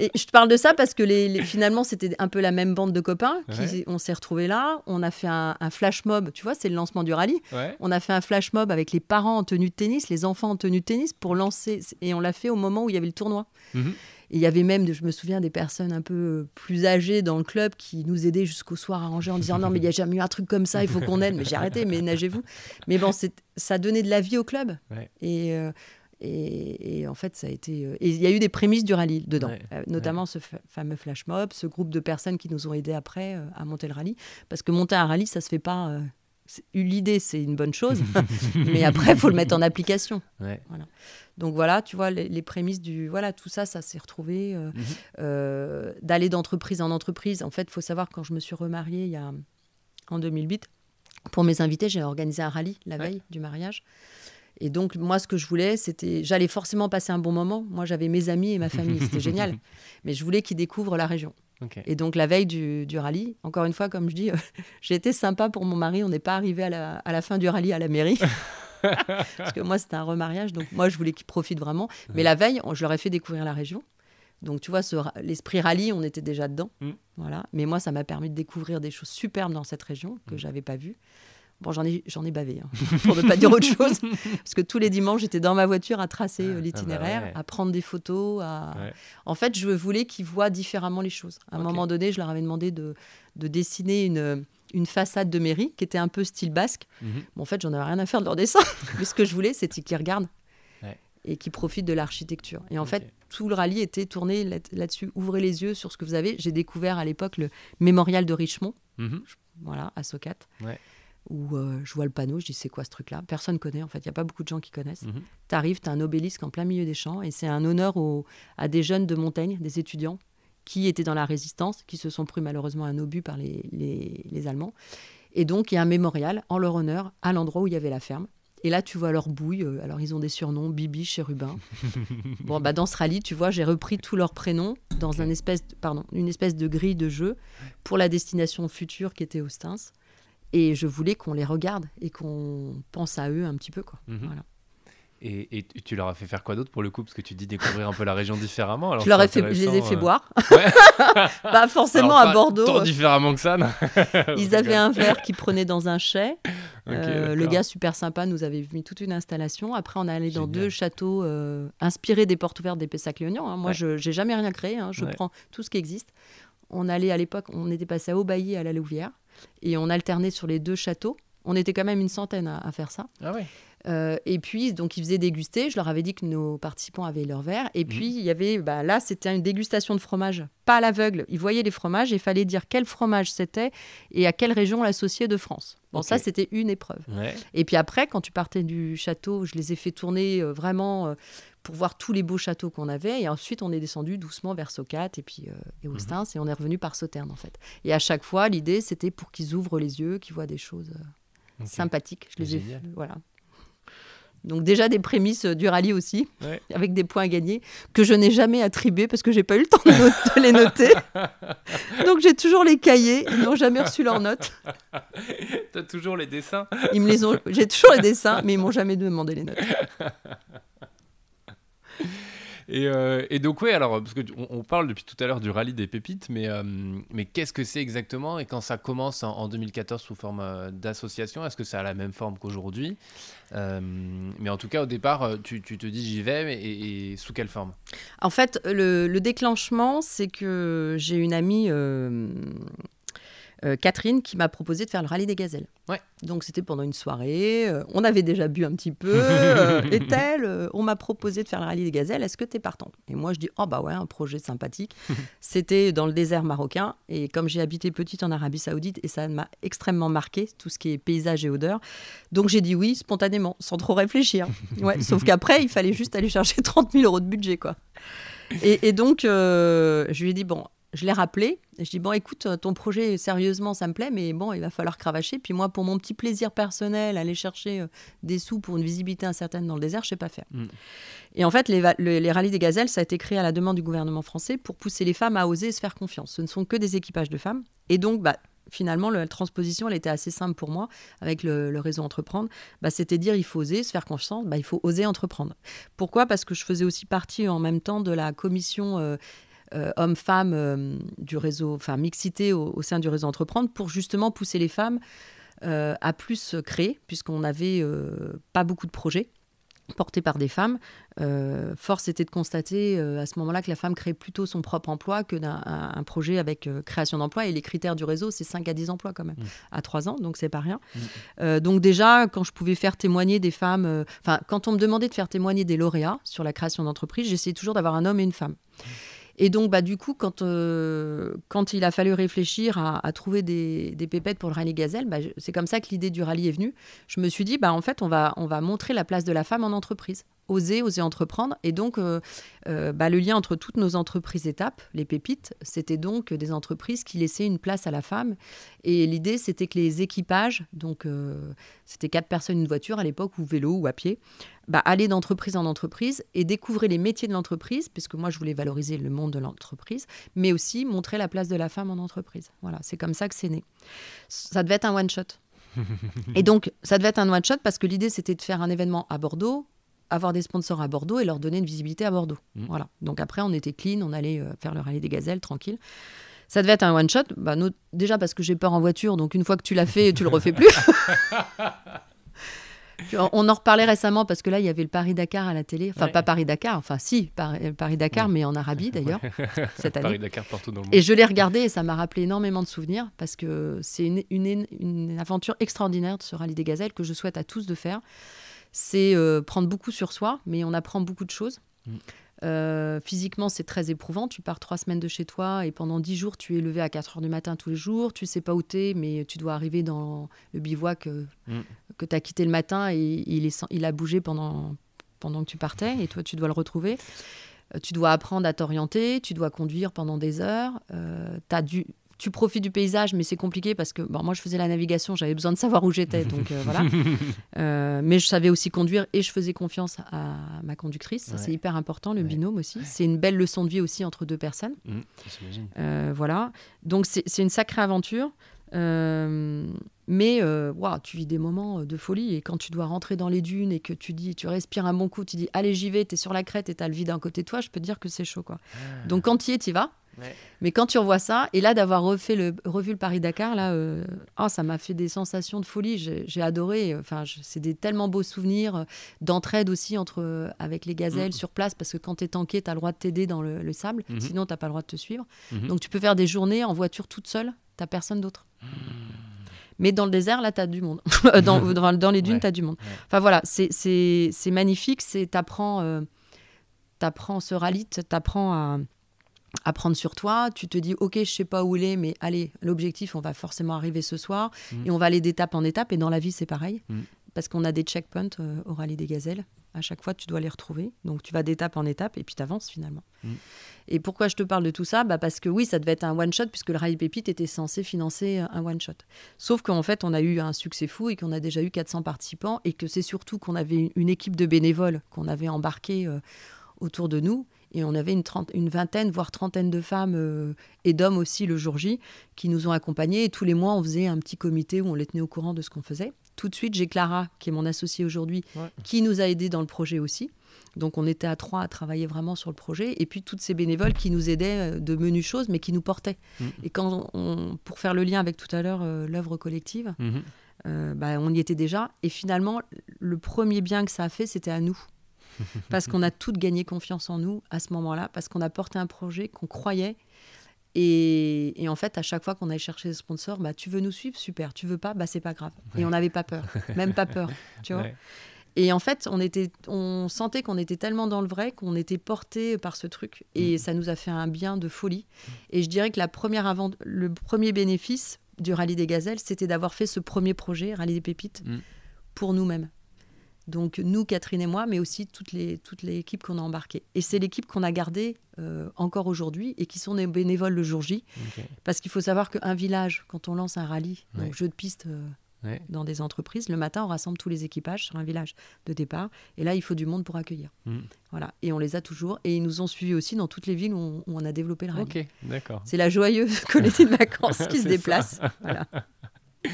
Et je te parle de ça parce que les, finalement, c'était un peu la même bande de copains. Qui, On s'est retrouvés là. On a fait un, flash mob. Tu vois, c'est le lancement du rallye. On a fait un flash mob avec les parents en tenue de tennis, les enfants en tenue de tennis pour lancer. Et on l'a fait au moment où il y avait le tournoi. Mhm. Et il y avait même, je me souviens, des personnes un peu plus âgées dans le club qui nous aidaient jusqu'au soir à ranger en disant non, mais il n'y a jamais eu un truc comme ça, il faut qu'on aide. Mais j'ai arrêté, mais nagez-vous. Mais bon, ça donnait de la vie au club. Et, euh, et, en fait, ça a été. Euh, et il y a eu des prémices du rallye dedans, euh, notamment ce fameux flash mob, ce groupe de personnes qui nous ont aidés après à monter le rallye. Parce que monter un rallye, ça se fait pas. L'idée, c'est une bonne chose, mais après, il faut le mettre en application. Voilà. Donc voilà, tu vois, les, prémices du... Voilà, tout ça, ça s'est retrouvé. Euh, mhm. euh, d'aller d'entreprise en entreprise. En fait, il faut savoir, quand je me suis remariée il y a, en 2008, pour mes invités, j'ai organisé un rallye la veille du mariage. Et donc, moi, ce que je voulais, c'était. J'allais forcément passer un bon moment. Moi, j'avais mes amis et ma famille. C'était génial. Mais je voulais qu'ils découvrent la région. Et donc, la veille du, rallye, encore une fois, comme je dis, j'ai été sympa pour mon mari. On n'est pas arrivé à la, à la, fin du rallye à la mairie. Parce que moi, c'était un remariage, donc moi, je voulais qu'ils profitent vraiment. Mais la veille, je leur ai fait découvrir la région. Donc, tu vois, l'esprit rallye, on était déjà dedans. Mm. Voilà. Mais moi, ça m'a permis de découvrir des choses superbes dans cette région que mm. je n'avais pas vues. Bon, j'en ai, j'en ai bavé, hein, pour ne pas dire autre chose. Parce que tous les dimanches, j'étais dans ma voiture à tracer ah, l'itinéraire, bah à prendre des photos. À... En fait, je voulais qu'ils voient différemment les choses. À un moment donné, je leur avais demandé de, de dessiner une, une façade de mairie qui était un peu style basque. Mhm. en fait, j'en avais rien à faire de leur dessin. Mais ce que je voulais, c'était qu'ils regardent et qu'ils profitent de l'architecture. Et en fait, tout le rallye était tourné là-dessus. Ouvrez les yeux sur ce que vous avez. J'ai découvert à l'époque le mémorial de Richemont, mhm. voilà, à Socat. Où euh, je vois le panneau, je dis c'est quoi ce truc-là? Personne connaît en fait, il n'y a pas beaucoup de gens qui connaissent. Mhm. Tu arrives, tu as un obélisque en plein milieu des champs et c'est un honneur à des jeunes de montagne, des étudiants qui étaient dans la résistance, qui se sont pris malheureusement un obus par les, les, Allemands. Et donc, il y a un mémorial en leur honneur à l'endroit où il y avait la ferme. Et là, tu vois leur bouille. Euh, alors, ils ont des surnoms, Bibi, Chérubin. bon, bah, dans ce rallye, tu vois, j'ai repris tous leurs prénoms dans un espèce pardon, une espèce de grille de jeu pour la destination future qui était Ostins. Et je voulais qu'on les regarde et qu'on pense à eux un petit peu. Quoi. Mhm. Voilà. Et, tu leur as fait faire quoi d'autre pour le coup? Parce que tu dis découvrir un peu la région différemment. je, leur ai fait, les ai fait euh. boire. bah forcément à Bordeaux. Tant différemment que ça. Ils avaient un verre qu'ils prenaient dans un chai. Euh, le gars super sympa nous avait mis toute une installation. Après, on est allé dans deux châteaux euh, inspirés des portes ouvertes des Pessac-Léognan. Hein. Moi, je n'ai jamais rien créé. Hein. Je prends tout ce qui existe. On allait à l'époque, on était passé à Aubailly à la Louvière. Et on alternait sur les deux châteaux. On était quand même une centaine à, à faire ça. Ah ouais. Euh, et puis, donc, ils faisaient déguster. Je leur avais dit que nos participants avaient leur verre. Et puis, il y avait, bah, là, c'était une dégustation de fromage, pas à l'aveugle. Ils voyaient les fromages et il fallait dire quel fromage c'était et à quelle région l'associer de France. Bon, ça, c'était une épreuve. Et puis après, quand tu partais du château, je les ai fait tourner euh, vraiment euh, pour voir tous les beaux châteaux qu'on avait. Et ensuite, on est descendu doucement vers Socat et puis et Austins et on est revenu par Sauterne, en fait. Et à chaque fois, l'idée, c'était pour qu'ils ouvrent les yeux, qu'ils voient des choses sympathiques. Je les ai, voilà, donc déjà des prémices du rallye aussi, avec des points à gagner, que je n'ai jamais attribués parce que j'ai pas eu le temps de, les noter. Donc j'ai toujours les cahiers, ils n'ont jamais reçu leurs notes. Tu as toujours les dessins ils me les ont... J'ai toujours les dessins, mais ils m'ont jamais demandé les notes. Euh, et, donc, oui, alors, parce qu'on on parle depuis tout à l'heure du rallye des pépites, mais, euh, mais qu'est-ce que c'est exactement? Et quand ça commence en, 2014 sous forme euh, d'association, est-ce que ça a la même forme qu'aujourd'hui? Mais en tout cas, au départ, tu, te dis j'y vais, et, sous quelle forme? En fait, le déclenchement, c'est que j'ai une amie euh, Catherine qui m'a proposé de faire le rallye des gazelles. Ouais. Donc c'était pendant une soirée, euh, on avait déjà bu un petit peu, euh, et tel, on m'a proposé de faire le rallye des gazelles, est-ce que tu es partante? Et moi je dis, oh bah ouais, un projet sympathique. c'était dans le désert marocain, et comme j'ai habité petite en Arabie Saoudite, et ça m'a extrêmement marqué, tout ce qui est paysage et odeur, donc j'ai dit oui spontanément, sans trop réfléchir. Ouais, sauf qu'après, il fallait juste aller chercher 30 000 euros de budget, quoi. Et, et donc, je lui ai dit, bon, je l'ai rappelé. Je dis bon, écoute, ton projet sérieusement, ça me plaît, mais bon, il va falloir cravacher. Puis moi, pour mon petit plaisir personnel, aller chercher euh, des sous pour une visibilité incertaine dans le désert, je sais pas faire. Mm. Et en fait, les, les, rallyes des gazelles, ça a été créé à la demande du gouvernement français pour pousser les femmes à oser et se faire confiance. Ce ne sont que des équipages de femmes. Et donc, bah, finalement, la transposition, elle était assez simple pour moi avec le, réseau Entreprendre. Bah, C'était dire il faut oser, se faire confiance, bah, il faut oser entreprendre. Pourquoi? Parce que je faisais aussi partie en même temps de la commission euh, euh, hommes-femmes euh, du réseau, enfin mixité au, sein du réseau Entreprendre pour justement pousser les femmes euh, à plus créer, puisqu'on n'avait pas beaucoup de projets. porté par des femmes, euh, force était de constater euh, à ce moment-là que la femme crée plutôt son propre emploi que d'un un, projet avec euh, création d'emploi. Et les critères du réseau, c'est 5 à 10 emplois quand même, mmh. à 3 ans, donc c'est pas rien. Mmh. donc déjà, quand je pouvais faire témoigner des femmes, enfin, quand on me demandait de faire témoigner des lauréats sur la création d'entreprise, j'essayais toujours d'avoir un homme et une femme. Et donc, bah, du coup, quand, euh, quand il a fallu réfléchir à, trouver des, des, pépettes pour le rallye Gazelle, bah, c'est comme ça que l'idée du rallye est venue. Je me suis dit, bah, en fait, on va, on va montrer la place de la femme en entreprise oser, oser entreprendre. Et donc, euh, euh, bah, le lien entre toutes nos entreprises étapes, les pépites, c'était donc des entreprises qui laissaient une place à la femme. Et l'idée, c'était que les équipages, donc euh, c'était quatre personnes, une voiture à l'époque, ou vélo ou à pied, bah, allaient d'entreprise en entreprise et découvrir les métiers de l'entreprise, puisque moi, je voulais valoriser le monde de l'entreprise, mais aussi montrer la place de la femme en entreprise. Voilà, c'est comme ça que c'est né. Ça devait être un one-shot. et donc, ça devait être un one-shot parce que l'idée, c'était de faire un événement à Bordeaux, avoir des sponsors à Bordeaux et leur donner une visibilité à Bordeaux. Mm. Voilà. Donc après, on était clean, on allait euh, faire le rallye des gazelles tranquille. Ça devait être un one shot. Bah, déjà parce que j'ai peur en voiture, donc une fois que tu l'as fait, tu le refais plus. on en reparlait récemment parce que là, il y avait le Paris-Dakar à la télé. Enfin, pas Paris-Dakar, enfin, si, Paris-Dakar, mais en Arabie d'ailleurs, cette année. Paris-Dakar partout dans le monde. Et je l'ai regardé et ça m'a rappelé énormément de souvenirs parce que c'est une, une, une, aventure extraordinaire de ce rallye des gazelles que je souhaite à tous de faire c'est euh, prendre beaucoup sur soi, mais on apprend beaucoup de choses. Mm. Euh, physiquement, c'est très éprouvant. Tu pars trois semaines de chez toi et pendant dix jours, tu es levé à 4 heures du matin tous les jours. Tu sais pas où tu es, mais tu dois arriver dans le bivouac euh, mm. que tu as quitté le matin et il, est, il a bougé pendant, pendant que tu partais et toi, tu dois le retrouver. tu dois apprendre à t'orienter, tu dois conduire pendant des heures. tu as dû tu profites du paysage, mais c'est compliqué parce que bon, moi, je faisais la navigation, j'avais besoin de savoir où j'étais, donc euh, voilà. Euh, mais je savais aussi conduire et je faisais confiance à ma conductrice. C'est hyper important, le binôme aussi. C'est une belle leçon de vie aussi entre deux personnes. Mmh, euh, voilà. Donc, c'est une sacrée aventure. mais wow, tu vis des moments de folie et quand tu dois rentrer dans les dunes et que tu dis, tu respires un bon coup, tu dis allez j'y vais, tu es sur la crête et tu as le vide à côté de toi, je peux te dire que c'est chaud quoi. Ah. Donc quand tu y es, tu y Mais quand tu revois ça, et là d'avoir refait le, revu le Paris-Dakar, là, euh, oh, ça m'a fait des sensations de folie. J'ai adoré. Enfin, c'est des tellement beaux souvenirs euh, d'entraide aussi entre euh, avec les gazelles mm. sur place, parce que quand tu es tanké, tu as le droit de t'aider dans le, sable, mm-hmm. sinon tu pas le droit de te suivre. Mm-hmm. Donc tu peux faire des journées en voiture toute seule, tu personne d'autre. Mm. Mais dans le désert, là, tu as du monde. dans, dans, les dunes, tu as du monde. Enfin voilà, c'est magnifique. Tu apprends, apprends ce rallye, tu apprends à apprendre sur toi, tu te dis ok je sais pas où il est mais allez l'objectif on va forcément arriver ce soir mm. et on va aller d'étape en étape. Et dans la vie c'est pareil. Mm. parce qu'on a des checkpoints euh, au rallye des gazelles. À chaque fois tu dois les retrouver. Donc tu vas d'étape en étape et puis tu avances finalement. Mm. et pourquoi je te parle de tout ça? Bah parce que oui ça devait être un one shot puisque le rallye pépite était censé financer euh, un one shot. Sauf qu'en fait on a eu un succès fou et qu'on a déjà eu 400 participants et que c'est surtout qu'on avait une équipe de bénévoles qu'on avait embarqué euh, autour de nous et on avait une, une vingtaine, voire trentaine de femmes euh, et d'hommes aussi le jour J qui nous ont accompagnés. Et tous les mois, on faisait un petit comité où on les tenait au courant de ce qu'on faisait. Tout de suite, j'ai Clara, qui est mon associée aujourd'hui, qui nous a aidés dans le projet aussi. Donc on était à trois à travailler vraiment sur le projet. Et puis toutes ces bénévoles qui nous aidaient euh, de menus choses, mais qui nous portaient. Mm. Et quand on, pour faire le lien avec tout à l'heure euh, l'œuvre collective, mm-hmm. bah, on y était déjà. Et finalement, le premier bien que ça a fait, c'était à nous parce qu'on a toutes gagné confiance en nous à ce moment-là, parce qu'on a porté un projet qu'on croyait. Et, en fait, à chaque fois qu'on allait chercher des sponsors, bah, tu veux nous suivre, super. Tu veux pas, bah, c'est pas grave. Et on n'avait pas peur, même pas peur, tu vois. Et en fait, on, était, on sentait qu'on était tellement dans le vrai qu'on était porté par ce truc. Et mm. ça nous a fait un bien de folie. Et je dirais que la première avant, le premier bénéfice du Rallye des Gazelles, c'était d'avoir fait ce premier projet, Rallye des Pépites, mm. pour nous-mêmes. Donc nous, Catherine et moi, mais aussi toutes les toutes les équipes qu'on a embarquées. Et c'est l'équipe qu'on a gardée euh, encore aujourd'hui et qui sont des bénévoles le jour J. Parce qu'il faut savoir qu'un village, quand on lance un rallye, donc jeu de piste euh, dans des entreprises, le matin, on rassemble tous les équipages sur un village de départ. Et là, il faut du monde pour accueillir. Mm. Voilà. Et on les a toujours. Et ils nous ont suivis aussi dans toutes les villes où on, a développé le rallye. Ok, d'accord. C'est la joyeuse colonie de vacances qui se déplace. Voilà.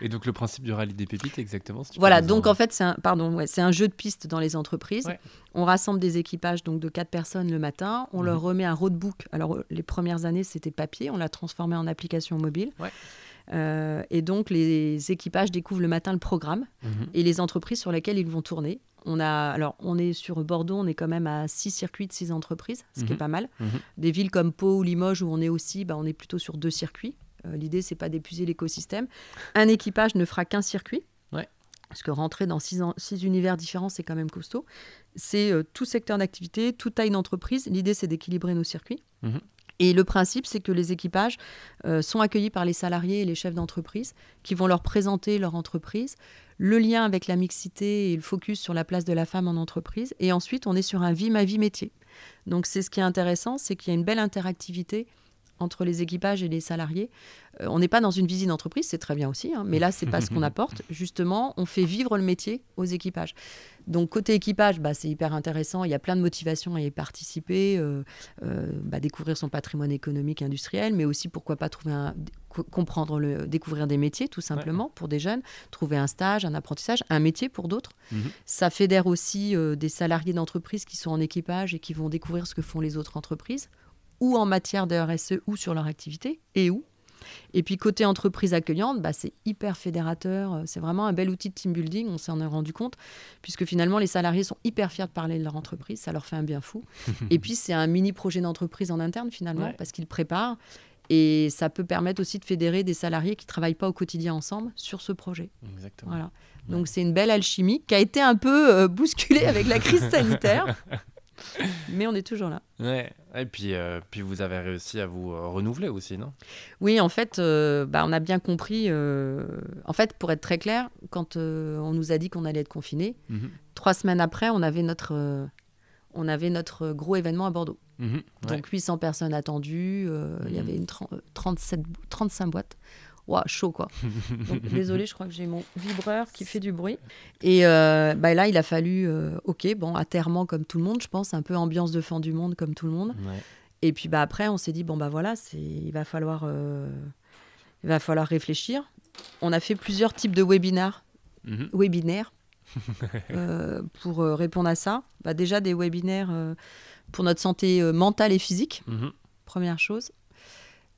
Et donc le principe du rallye des pépites, exactement. voilà, donc en fait, c'est un, pardon, ouais, c'est un jeu de piste dans les entreprises. On rassemble des équipages donc de quatre personnes le matin. On leur mhm. remet un roadbook. Alors les premières années, c'était papier. On l'a transformé en application mobile. et donc, les équipages découvrent le matin le programme Mhm. et les entreprises sur lesquelles ils vont tourner. On a, alors, on est sur Bordeaux, on est quand même à six circuits de six entreprises, ce qui est Mhm. pas mal. Des villes comme Pau ou Limoges, où on est aussi, bah, on est plutôt sur deux circuits. Euh, L'idée, c'est pas d'épuiser l'écosystème. Un équipage ne fera qu'un circuit. Ouais. Parce que rentrer dans six, en- six univers différents, c'est quand même costaud. C'est euh, tout secteur d'activité, toute taille d'entreprise. L'idée, c'est d'équilibrer nos circuits. Mhm. Et le principe, c'est que les équipages euh, sont accueillis par les salariés et les chefs d'entreprise qui vont leur présenter leur entreprise, le lien avec la mixité et le focus sur la place de la femme en entreprise. Et ensuite, on est sur un vie ma vie métier. Donc, c'est ce qui est intéressant, c'est qu'il y a une belle interactivité entre les équipages et les salariés. Euh, on n'est pas dans une visite d'entreprise, c'est très bien aussi, hein, mais là, c'est pas ce qu'on apporte. Justement, on fait vivre le métier aux équipages. Donc, côté équipage, bah, c'est hyper intéressant. Il y a plein de motivations à y participer, euh, euh, bah, découvrir son patrimoine économique, industriel, mais aussi, pourquoi pas, trouver un, comprendre, le, découvrir des métiers, tout simplement, pour des jeunes, trouver un stage, un apprentissage, un métier pour d'autres. Mhm. Ça fédère aussi des salariés d'entreprise qui sont en équipage et qui vont découvrir ce que font les autres entreprises, ou en matière de RSE, ou sur leur activité, et où. Et puis côté entreprise accueillante, bah, c'est hyper fédérateur, euh, c'est vraiment un bel outil de team building, on s'en est rendu compte, puisque finalement les salariés sont hyper fiers de parler de leur entreprise, ça leur fait un bien fou. et puis c'est un mini projet d'entreprise en interne finalement, Ouais. parce qu'ils préparent, et ça peut permettre aussi de fédérer des salariés qui ne travaillent pas au quotidien ensemble sur ce projet. Exactement. Voilà. Donc c'est une belle alchimie qui a été un peu euh, bousculée avec la crise sanitaire, mais on est toujours là. Ouais. Et puis, euh, puis vous avez réussi à vous euh, renouveler aussi, non? Oui, en fait, euh, bah, on a bien compris. En fait, pour être très clair, quand on nous a dit qu'on allait être confinés, Mhm. trois semaines après, on avait notre, on avait notre gros événement à Bordeaux. Mhm. Donc 800 personnes attendues, il y Mhm. avait une tren- euh, 37, bo- 35 boîtes. Ouah, chaud quoi. Donc, désolé, je crois que j'ai mon vibreur qui fait du bruit. Et euh, bah, là, il a fallu, euh, ok, bon, atterrement comme tout le monde, je pense, un peu ambiance de fin du monde comme tout le monde. Ouais. Et puis bah, après, on s'est dit, bon, bah voilà, c'est, il, va falloir, euh, il va falloir réfléchir. On a fait plusieurs types de webinaires, Mhm. webinaires euh, pour euh, répondre à ça. Bah, déjà, des webinaires euh, pour notre santé euh, mentale et physique, Mhm. première chose.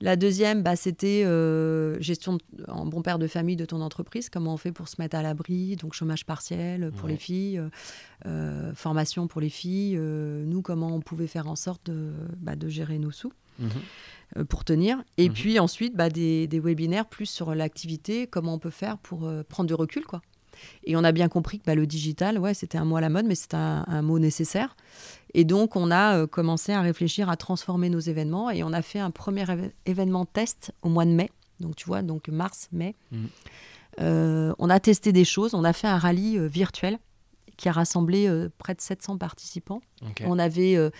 La deuxième, bah, c'était euh, gestion de- en bon père de famille de ton entreprise. Comment on fait pour se mettre à l'abri Donc chômage partiel pour Ouais. les filles, euh, formation pour les filles. euh, nous, comment on pouvait faire en sorte de, bah, de gérer nos sous Mhm. pour tenir. Et Mhm. puis ensuite, bah, des, des webinaires plus sur l'activité, comment on peut faire pour prendre du recul. quoi. Et on a bien compris que bah, le digital, ouais, c'était un mot à la mode, mais c'était un, un mot nécessaire. Et donc, on a euh, commencé à réfléchir à transformer nos événements et on a fait un premier événement test au mois de mai. Donc, tu vois, donc mars, mai. Mhm. Euh, on a testé des choses. On a fait un rallye euh, virtuel qui a rassemblé euh, près de 700 participants. On avait, euh,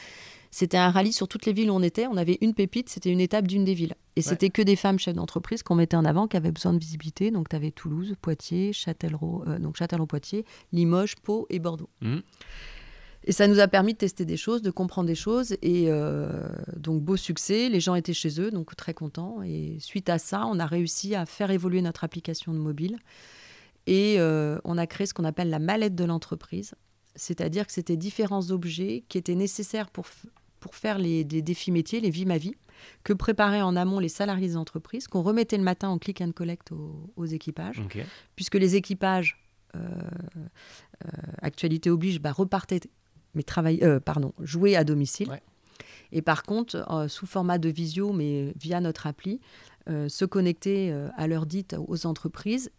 c'était un rallye sur toutes les villes où on était. On avait une pépite, c'était une étape d'une des villes. Et c'était que des femmes chefs d'entreprise qu'on mettait en avant, qui avaient besoin de visibilité. Donc, tu avais Toulouse, Poitiers, Châtellerault, euh, donc Châtellerault-Poitiers, Limoges, Pau et Bordeaux. Mhm. Et ça nous a permis de tester des choses, de comprendre des choses. Et euh, donc, beau succès. Les gens étaient chez eux, donc très contents. Et suite à ça, on a réussi à faire évoluer notre application de mobile. Et euh, on a créé ce qu'on appelle la mallette de l'entreprise. C'est-à-dire que c'était différents objets qui étaient nécessaires pour, pour faire les, défis métiers, les vies ma vie, que préparaient en amont les salariés des entreprises, qu'on remettait le matin en click and collect aux, aux équipages Ok. puisque les équipages, euh, actualité oblige, bah, repartaient, mais travailler, euh, pardon, jouer à domicile. Ouais. Et par contre, euh, sous format de visio, mais via notre appli, euh, se connecter à l'heure dite aux entreprises.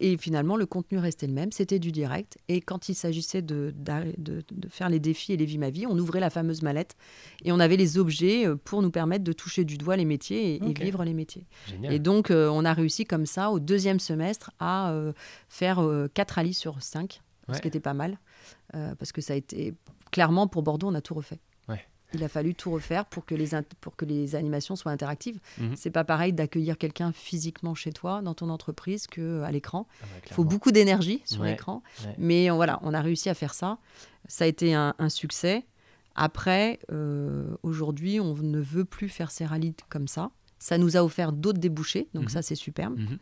Et finalement, le contenu restait le même, c'était du direct. Et quand il s'agissait de, de- de faire les défis et les vies ma vie, on ouvrait la fameuse mallette et on avait les objets pour nous permettre de toucher du doigt les métiers et, et Ok. vivre les métiers. Génial. Et donc, on a réussi comme ça, au deuxième semestre, à faire 4 rallyes sur 5, Ouais. ce qui était pas mal. Euh, parce que ça a été. Clairement, pour Bordeaux, on a tout refait. Ouais. Il a fallu tout refaire pour que les, pour que les animations soient interactives. Mhm. C'est pas pareil d'accueillir quelqu'un physiquement chez toi, dans ton entreprise, qu'à l'écran. Ah Il faut beaucoup d'énergie sur Ouais, l'écran. ouais. Mais euh, voilà, on a réussi à faire ça. Ça a été un, un succès. Après, euh, aujourd'hui, on ne veut plus faire ces rallyes comme ça. Ça nous a offert d'autres débouchés, donc Mhm. ça c'est superbe. Mhm.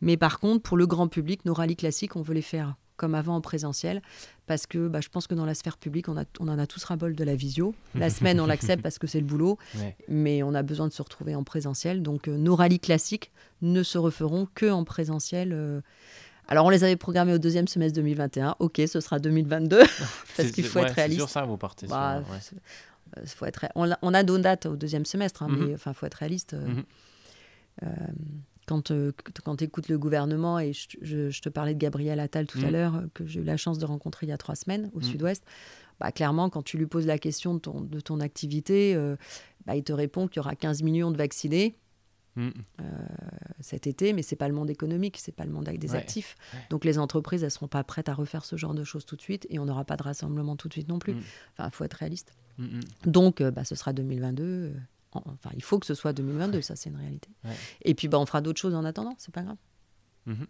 Mais par contre, pour le grand public, nos rallyes classiques, on veut les faire comme avant en présentiel, parce que bah, je pense que dans la sphère publique, on, a, on en a tous ras-bol de la visio. La semaine, on l'accepte parce que c'est le boulot, mais on a besoin de se retrouver en présentiel. Donc euh, nos rallyes classiques ne se referont que en présentiel. Euh. Alors on les avait programmés au deuxième semestre 2021. Ok, ce sera 2022 parce qu'il faut être réaliste. C'est ça, vous partez. Bah, euh, faut être, on, a, on a nos dates au deuxième semestre, hein, mhm. mais enfin, faut être réaliste. Mhm. Quand, quand tu écoutes le gouvernement, et je, te parlais de Gabriel Attal tout à mhm. l'heure, que j'ai eu la chance de rencontrer il y a trois semaines au sud-ouest, bah, clairement, quand tu lui poses la question de ton, de ton activité, bah, il te répond qu'il y aura 15 millions de vaccinés. Mm. Euh, cet été, mais c'est pas le monde économique, c'est pas le monde avec des actifs. Donc les entreprises, elles seront pas prêtes à refaire ce genre de choses tout de suite, et on n'aura pas de rassemblement tout de suite non plus. Mm. Enfin, il faut être réaliste. Mm, Donc, euh, bah, ce sera 2022. Euh, enfin, il faut que ce soit 2022, ça c'est une réalité. Et puis, bah, on fera d'autres choses en attendant, c'est pas grave. Mm-hmm.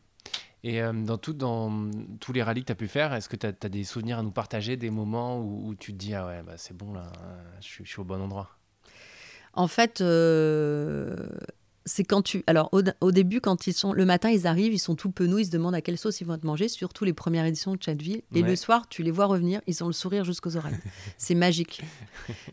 Et dans, tout, dans tous les rallyes que tu as pu faire, est-ce que tu as, des souvenirs à nous partager, des moments où, tu te dis Ah ouais, bah, c'est bon là, je, suis au bon endroit? En fait, c'est quand tu. Alors, au, début, quand ils sont. Le matin, ils arrivent, ils sont tout penauds, ils se demandent à quelle sauce ils vont te manger, surtout les premières éditions de Chatville. Et le soir, tu les vois revenir, ils ont le sourire jusqu'aux oreilles. c'est magique.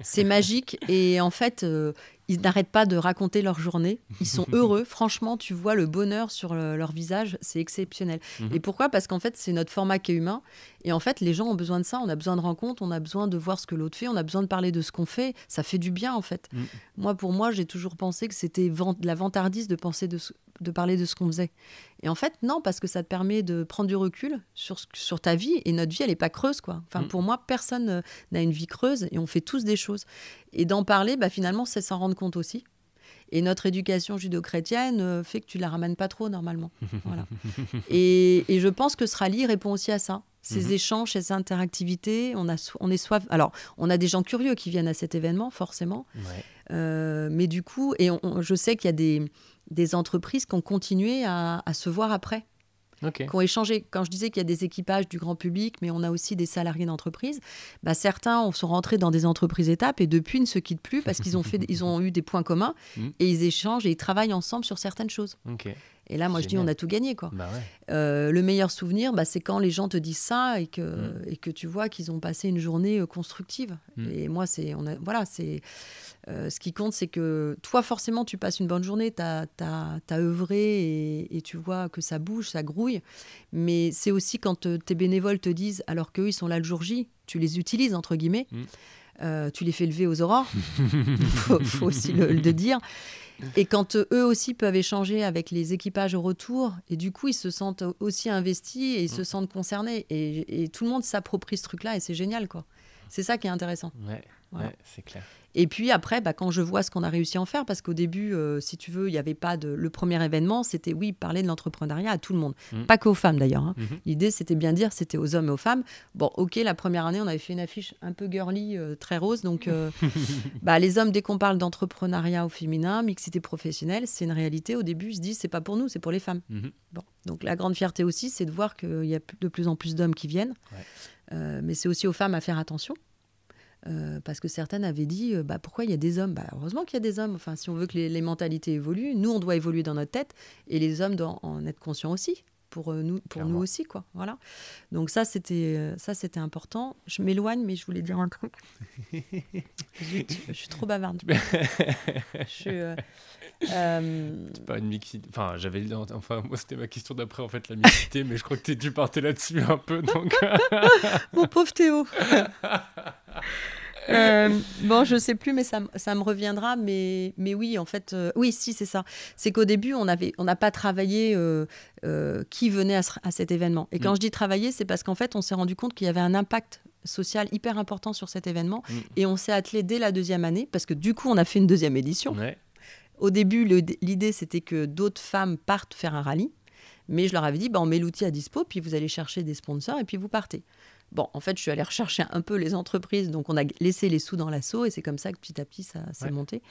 C'est magique. Et en fait, euh, ils n'arrêtent pas de raconter leur journée. Ils sont heureux. Franchement, tu vois le bonheur sur leur visage. C'est exceptionnel. Mhm. Et pourquoi? Parce qu'en fait, c'est notre format qui est humain. Et en fait, les gens ont besoin de ça. On a besoin de rencontres. On a besoin de voir ce que l'autre fait. On a besoin de parler de ce qu'on fait. Ça fait du bien, en fait. Mhm. Moi, pour moi, j'ai toujours pensé que c'était de la vantardise de penser de, de parler de ce qu'on faisait. Et en fait, non, parce que ça te permet de prendre du recul sur, sur ta vie. Et notre vie, elle n'est pas creuse, quoi. Enfin, mm. pour moi, personne euh, n'a une vie creuse et on fait tous des choses. Et d'en parler, bah, finalement, c'est s'en rendre compte aussi. Et notre éducation judo-chrétienne euh, fait que tu la ramènes pas trop normalement. Voilà. Et, et, je pense que ce rallye répond aussi à ça. Ces mm-hmm. échanges, ces interactivités, on, a on est soif. Alors, on a des gens curieux qui viennent à cet événement, forcément. Euh, mais du coup, et je sais qu'il y a des, des entreprises qui ont continué à, se voir après. qui ont échangé. Quand je disais qu'il y a des équipages du grand public, mais on a aussi des salariés d'entreprise, bah certains sont rentrés dans des entreprises étapes et depuis ne se quittent plus parce qu'ils ont, fait, ils ont eu des points communs mm. et ils échangent et ils travaillent ensemble sur certaines choses. Et là, moi, je dis, on a tout gagné. quoi. Bah euh, le meilleur souvenir, bah, c'est quand les gens te disent ça et que, mm. et que tu vois qu'ils ont passé une journée euh, constructive. Mm. Et moi, c'est, on a, voilà, c'est, euh, ce qui compte, c'est que toi, forcément, tu passes une bonne journée, tu as, œuvré et, tu vois que ça bouge, ça grouille. Mais c'est aussi quand tes bénévoles te disent, alors qu'eux, ils sont là le jour J, tu les utilises, entre guillemets. Mm. tu les fais lever aux aurores, il faut, aussi le, le dire. Et quand euh, eux aussi peuvent échanger avec les équipages au retour, et du coup, ils se sentent aussi investis et ils se mm. sentent concernés. Et, tout le monde s'approprie ce truc-là, et c'est génial, quoi. C'est ça qui est intéressant. Ouais, c'est clair. Et puis après, bah, quand je vois ce qu'on a réussi à en faire, parce qu'au début, euh, si tu veux, il n'y avait pas de. Le premier événement, c'était oui, parler de l'entrepreneuriat à tout le monde. Mm. Pas qu'aux femmes d'ailleurs. Hein. Mm-hmm. L'idée, c'était bien dire, c'était aux hommes et aux femmes. Bon, ok, la première année, on avait fait une affiche un peu girly, euh, très rose. Donc, euh, bah, les hommes, dès qu'on parle d'entrepreneuriat au féminin, mixité professionnelle, c'est une réalité. Au début, ils se disent, c'est pas pour nous, c'est pour les femmes. Mm-hmm. Bon, donc la grande fierté aussi, c'est de voir qu'il y a de plus en plus d'hommes qui viennent. mais c'est aussi aux femmes à faire attention. Euh, parce que certaines avaient dit euh, bah, pourquoi il y a des hommes? Bah, Heureusement qu'il y a des hommes. Enfin, si on veut que les, mentalités évoluent, nous, on doit évoluer dans notre tête et les hommes doivent en être conscients aussi. Pour euh, nous, pour nous aussi, quoi. Voilà. Donc ça, c'était ça, c'était important. Je m'éloigne, mais je voulais dire un truc. je, suis trop bavarde. je suis, C'est pas une mixité. Enfin, j'avais. Enfin, moi, c'était ma question d'après, en fait, la mixité, mais je crois que tu partais là-dessus un peu. Donc... Mon pauvre Théo. Euh, bon, je sais plus, mais ça, ça me reviendra. Mais, mais oui, en fait, euh, oui, si, c'est ça. C'est qu'au début, on avait, on n'a pas travaillé euh, qui venait à, cet événement. Et quand mm. je dis travailler, c'est parce qu'en fait, on s'est rendu compte qu'il y avait un impact social hyper important sur cet événement. Mm. Et on s'est attelé dès la deuxième année, parce que du coup, on a fait une deuxième édition. Au début, l'idée, c'était que d'autres femmes partent faire un rallye. Mais je leur avais dit, bah, on met l'outil à dispo, puis vous allez chercher des sponsors, et puis vous partez. Bon, en fait, je suis allée rechercher un peu les entreprises, donc on a laissé les sous dans l'assaut et c'est comme ça que petit à petit ça s'est monté.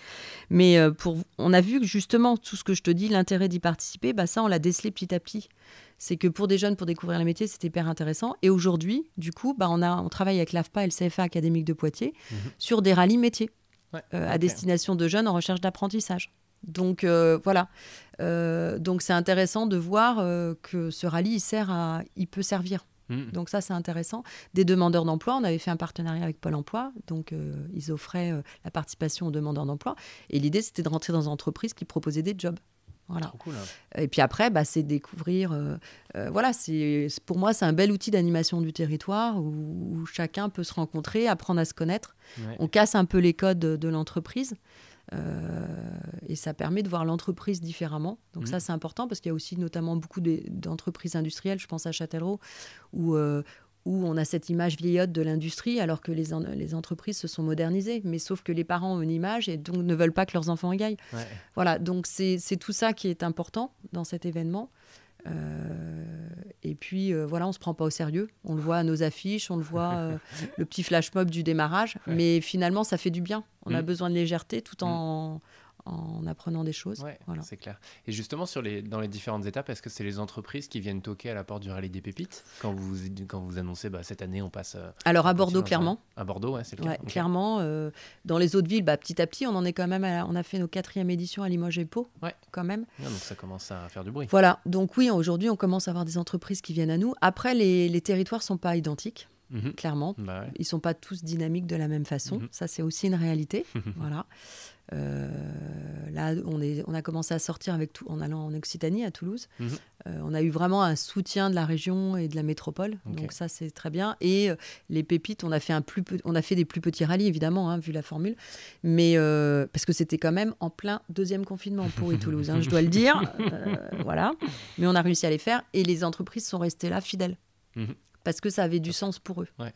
Mais euh, pour, on a vu que justement tout ce que je te dis, l'intérêt d'y participer, bah ça on l'a décelé petit à petit. C'est que pour des jeunes, pour découvrir le métier, c'était hyper intéressant. Et aujourd'hui, du coup, bah on, a, on travaille avec l'AFPA et le CFA académique de Poitiers mhm. sur des rallyes métiers euh, à destination de jeunes en recherche d'apprentissage. Donc euh, voilà. donc c'est intéressant de voir que ce rallye il sert à, il peut servir Mmh. Donc ça, c'est intéressant. Des demandeurs d'emploi, on avait fait un partenariat avec Pôle Emploi, donc euh, ils offraient euh, la participation aux demandeurs d'emploi. Et l'idée, c'était de rentrer dans une entreprise qui proposait des jobs. Voilà. Cool, hein. Et puis après, bah, c'est découvrir. voilà, c'est pour moi, c'est un bel outil d'animation du territoire où, chacun peut se rencontrer, apprendre à se connaître. On casse un peu les codes de l'entreprise. Euh, et ça permet de voir l'entreprise différemment. Donc ça, mmh. c'est important parce qu'il y a aussi notamment beaucoup d'entreprises industrielles, je pense à Châtellerault, où, euh, où on a cette image vieillotte de l'industrie alors que les, les, entreprises se sont modernisées. Mais sauf que les parents ont une image et donc ne veulent pas que leurs enfants y aillent. Voilà, donc c'est tout ça qui est important dans cet événement. Euh, et puis euh, voilà, on se prend pas au sérieux. On le voit à nos affiches, on le voit euh, le petit flash mob du démarrage. Mais finalement, ça fait du bien. On a mm. besoin de légèreté tout en, mm en apprenant des choses. voilà. c'est clair. Et justement, sur les, dans les différentes étapes, est-ce que c'est les entreprises qui viennent toquer à la porte du rallye des pépites quand vous, quand vous annoncez bah, cette année on passe euh, Alors à Bordeaux, clairement. À Bordeaux, ouais, c'est le cas. Clairement. Euh, dans les autres villes, bah, petit à petit, on en est quand même. on a fait nos quatrième éditions à Limoges et Pau, quand même. donc ça commence à faire du bruit. Voilà. Donc oui, aujourd'hui, on commence à avoir des entreprises qui viennent à nous. Après, les, les territoires sont pas identiques. Mhm. Clairement, bah ils sont pas tous dynamiques de la même façon. Mhm. Ça, c'est aussi une réalité. voilà. Euh, là, on, est, on a commencé à sortir avec tout, en allant en Occitanie, à Toulouse. Mhm. Euh, on a eu vraiment un soutien de la région et de la métropole. Donc ça, c'est très bien. Et euh, les pépites, on a, fait un plus on a fait des plus petits rallyes, évidemment, hein, vu la formule. Mais parce que c'était quand même en plein deuxième confinement pour Toulouse, hein, je dois le dire. voilà. Mais on a réussi à les faire. Et les entreprises sont restées là, fidèles. Mhm. Parce que ça avait du sens pour eux. Ouais.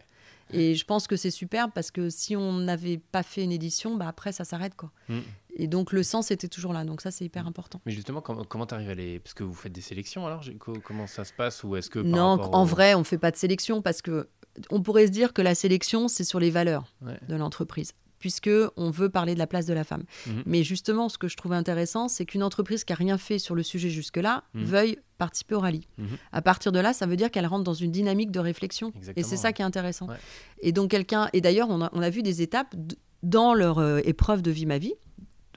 Et je pense que c'est super parce que si on n'avait pas fait une édition, bah après ça s'arrête quoi. Mm. Et donc le sens était toujours là, donc ça c'est hyper important. Mais justement, comment, comment tu arrives à les... Parce que vous faites des sélections alors Comment ça se passe ou est-ce que Non, en vrai on fait pas de sélection parce que on pourrait se dire que la sélection c'est sur les valeurs de l'entreprise puisque on veut parler de la place de la femme. Mhm. Mais justement, ce que je trouve intéressant, c'est qu'une entreprise qui a rien fait sur le sujet jusque-là mhm. veuille participer au rallye. Mhm. À partir de là, ça veut dire qu'elle rentre dans une dynamique de réflexion. et c'est ça qui est intéressant. Et donc quelqu'un, et d'ailleurs, on a, vu des étapes dans leur euh, épreuve de vie ma vie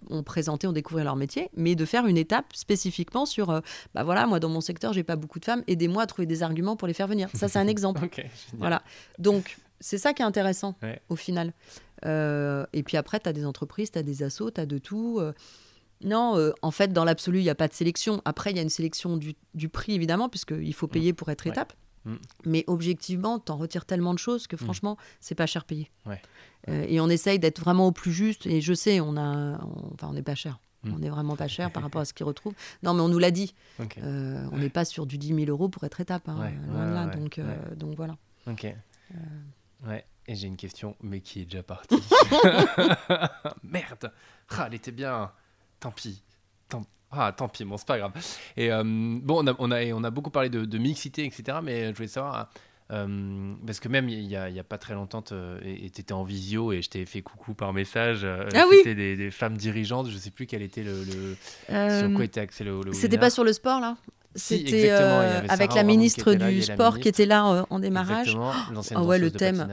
on présentait, on découvrait leur métier, mais de faire une étape spécifiquement sur, euh, bah voilà, moi dans mon secteur, j'ai pas beaucoup de femmes, aidez-moi à trouver des arguments pour les faire venir. Ça, c'est un exemple. voilà. Donc, c'est ça qui est intéressant au final. Euh, et puis après, tu as des entreprises, tu as des assos, tu as de tout. Euh. non, euh, en fait, dans l'absolu, il n'y a pas de sélection. Après, il y a une sélection du, prix, évidemment, puisqu'il faut payer pour être étape. Mm. Mais objectivement, tu en retires tellement de choses que mm. franchement, c'est pas cher payé. et on essaye d'être vraiment au plus juste. Et je sais, on a, enfin, on n'est pas cher. Mm. On n'est vraiment pas cher par rapport à ce qu'ils retrouvent. Non, mais on nous l'a dit. on n'est pas sur du 10 000 euros pour être étape. Hein, là, donc, donc voilà. Ok. Ouais. Et j'ai une question, mais qui est déjà partie. Merde ah, Elle était bien. Tant pis. Tant... Ah, tant pis, bon, c'est pas grave. Et euh, bon, on a, on, a, on a beaucoup parlé de, mixité, etc. Mais je voulais savoir. Euh, parce que même il y, a, y a pas très longtemps, tu étais en visio et je t'ai fait coucou par message. Euh, ah oui C'était des, femmes dirigeantes, je sais plus quel était le. sur quoi était axé le. C'était pas sur le sport là? C'était avec la ministre du sport qui était là en démarrage. Exactement, oh, ouais, le thème.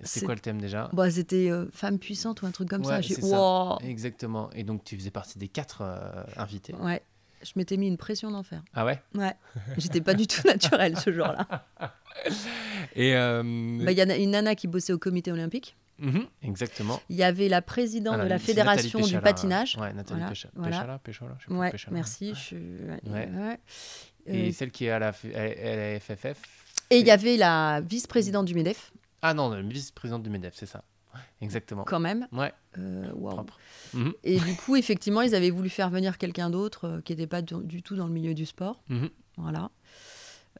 C'est quoi le thème déjà? Bah, C'était euh, femme puissante ou un truc comme ça. Exactement. Et donc tu faisais partie des quatre euh, invités. Ouais. Je m'étais mis une pression d'enfer. Ah ouais? Ouais. J'étais pas du tout naturelle ce jour-là. Et euh, bah, il y a une nana qui bossait au comité olympique. Mhm, exactement. Il y avait la présidente de la fédération du patinage. Ouais, Nathalie voilà. Péchala, je ouais, merci. Je... Ouais. Et celle qui est à la, à la FFF. Et il y avait la vice-présidente du MEDEF. Ah non, vice-présidente du MEDEF, c'est ça. Exactement. Quand même. Ouais. Euh, mhm. Et du coup, effectivement, ils avaient voulu faire venir quelqu'un d'autre euh, qui n'était pas du, tout dans le milieu du sport. Mhm. Voilà.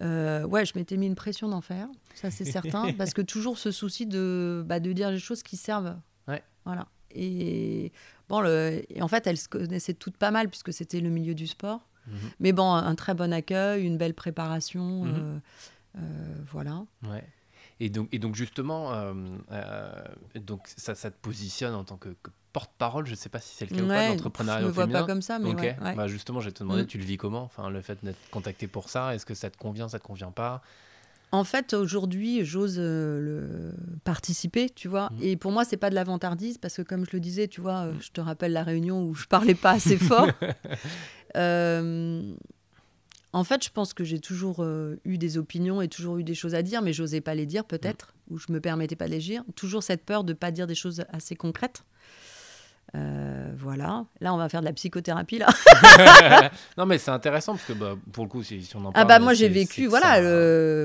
Euh, ouais, je m'étais mis une pression d'en faire, ça c'est certain, parce que toujours ce souci de, bah, de dire les choses qui servent. Ouais. Voilà. Et bon, le, et en fait, elles se connaissaient toutes pas mal puisque c'était le milieu du sport. Mhm. Mais bon, un très bon accueil, une belle préparation, voilà. Ouais. Et donc, et donc justement, euh, euh, donc ça, ça, te positionne en tant que, porte-parole. Je ne sais pas si c'est le cas ou pas d'entrepreneuriat Je ne vois pas comme ça, mais ouais, Bah justement, je vais te demander, mm. tu le vis comment? Enfin, le fait d'être contacté pour ça, est-ce que ça te convient, ça te convient pas? En fait, aujourd'hui, j'ose euh, le participer, tu vois. Mm. Et pour moi, c'est pas de la vantardise parce que, comme je le disais, tu vois, mm. je te rappelle la réunion où je parlais pas assez fort. En fait, je pense que j'ai toujours euh, eu des opinions et toujours eu des choses à dire, mais j'osais pas les dire peut-être, ou je me permettais pas de les dire. Toujours cette peur de pas dire des choses assez concrètes. Euh, voilà. Là, on va faire de la psychothérapie là. non, mais c'est intéressant parce que bah, pour le coup, si, on en parle. Ah bah moi j'ai vécu voilà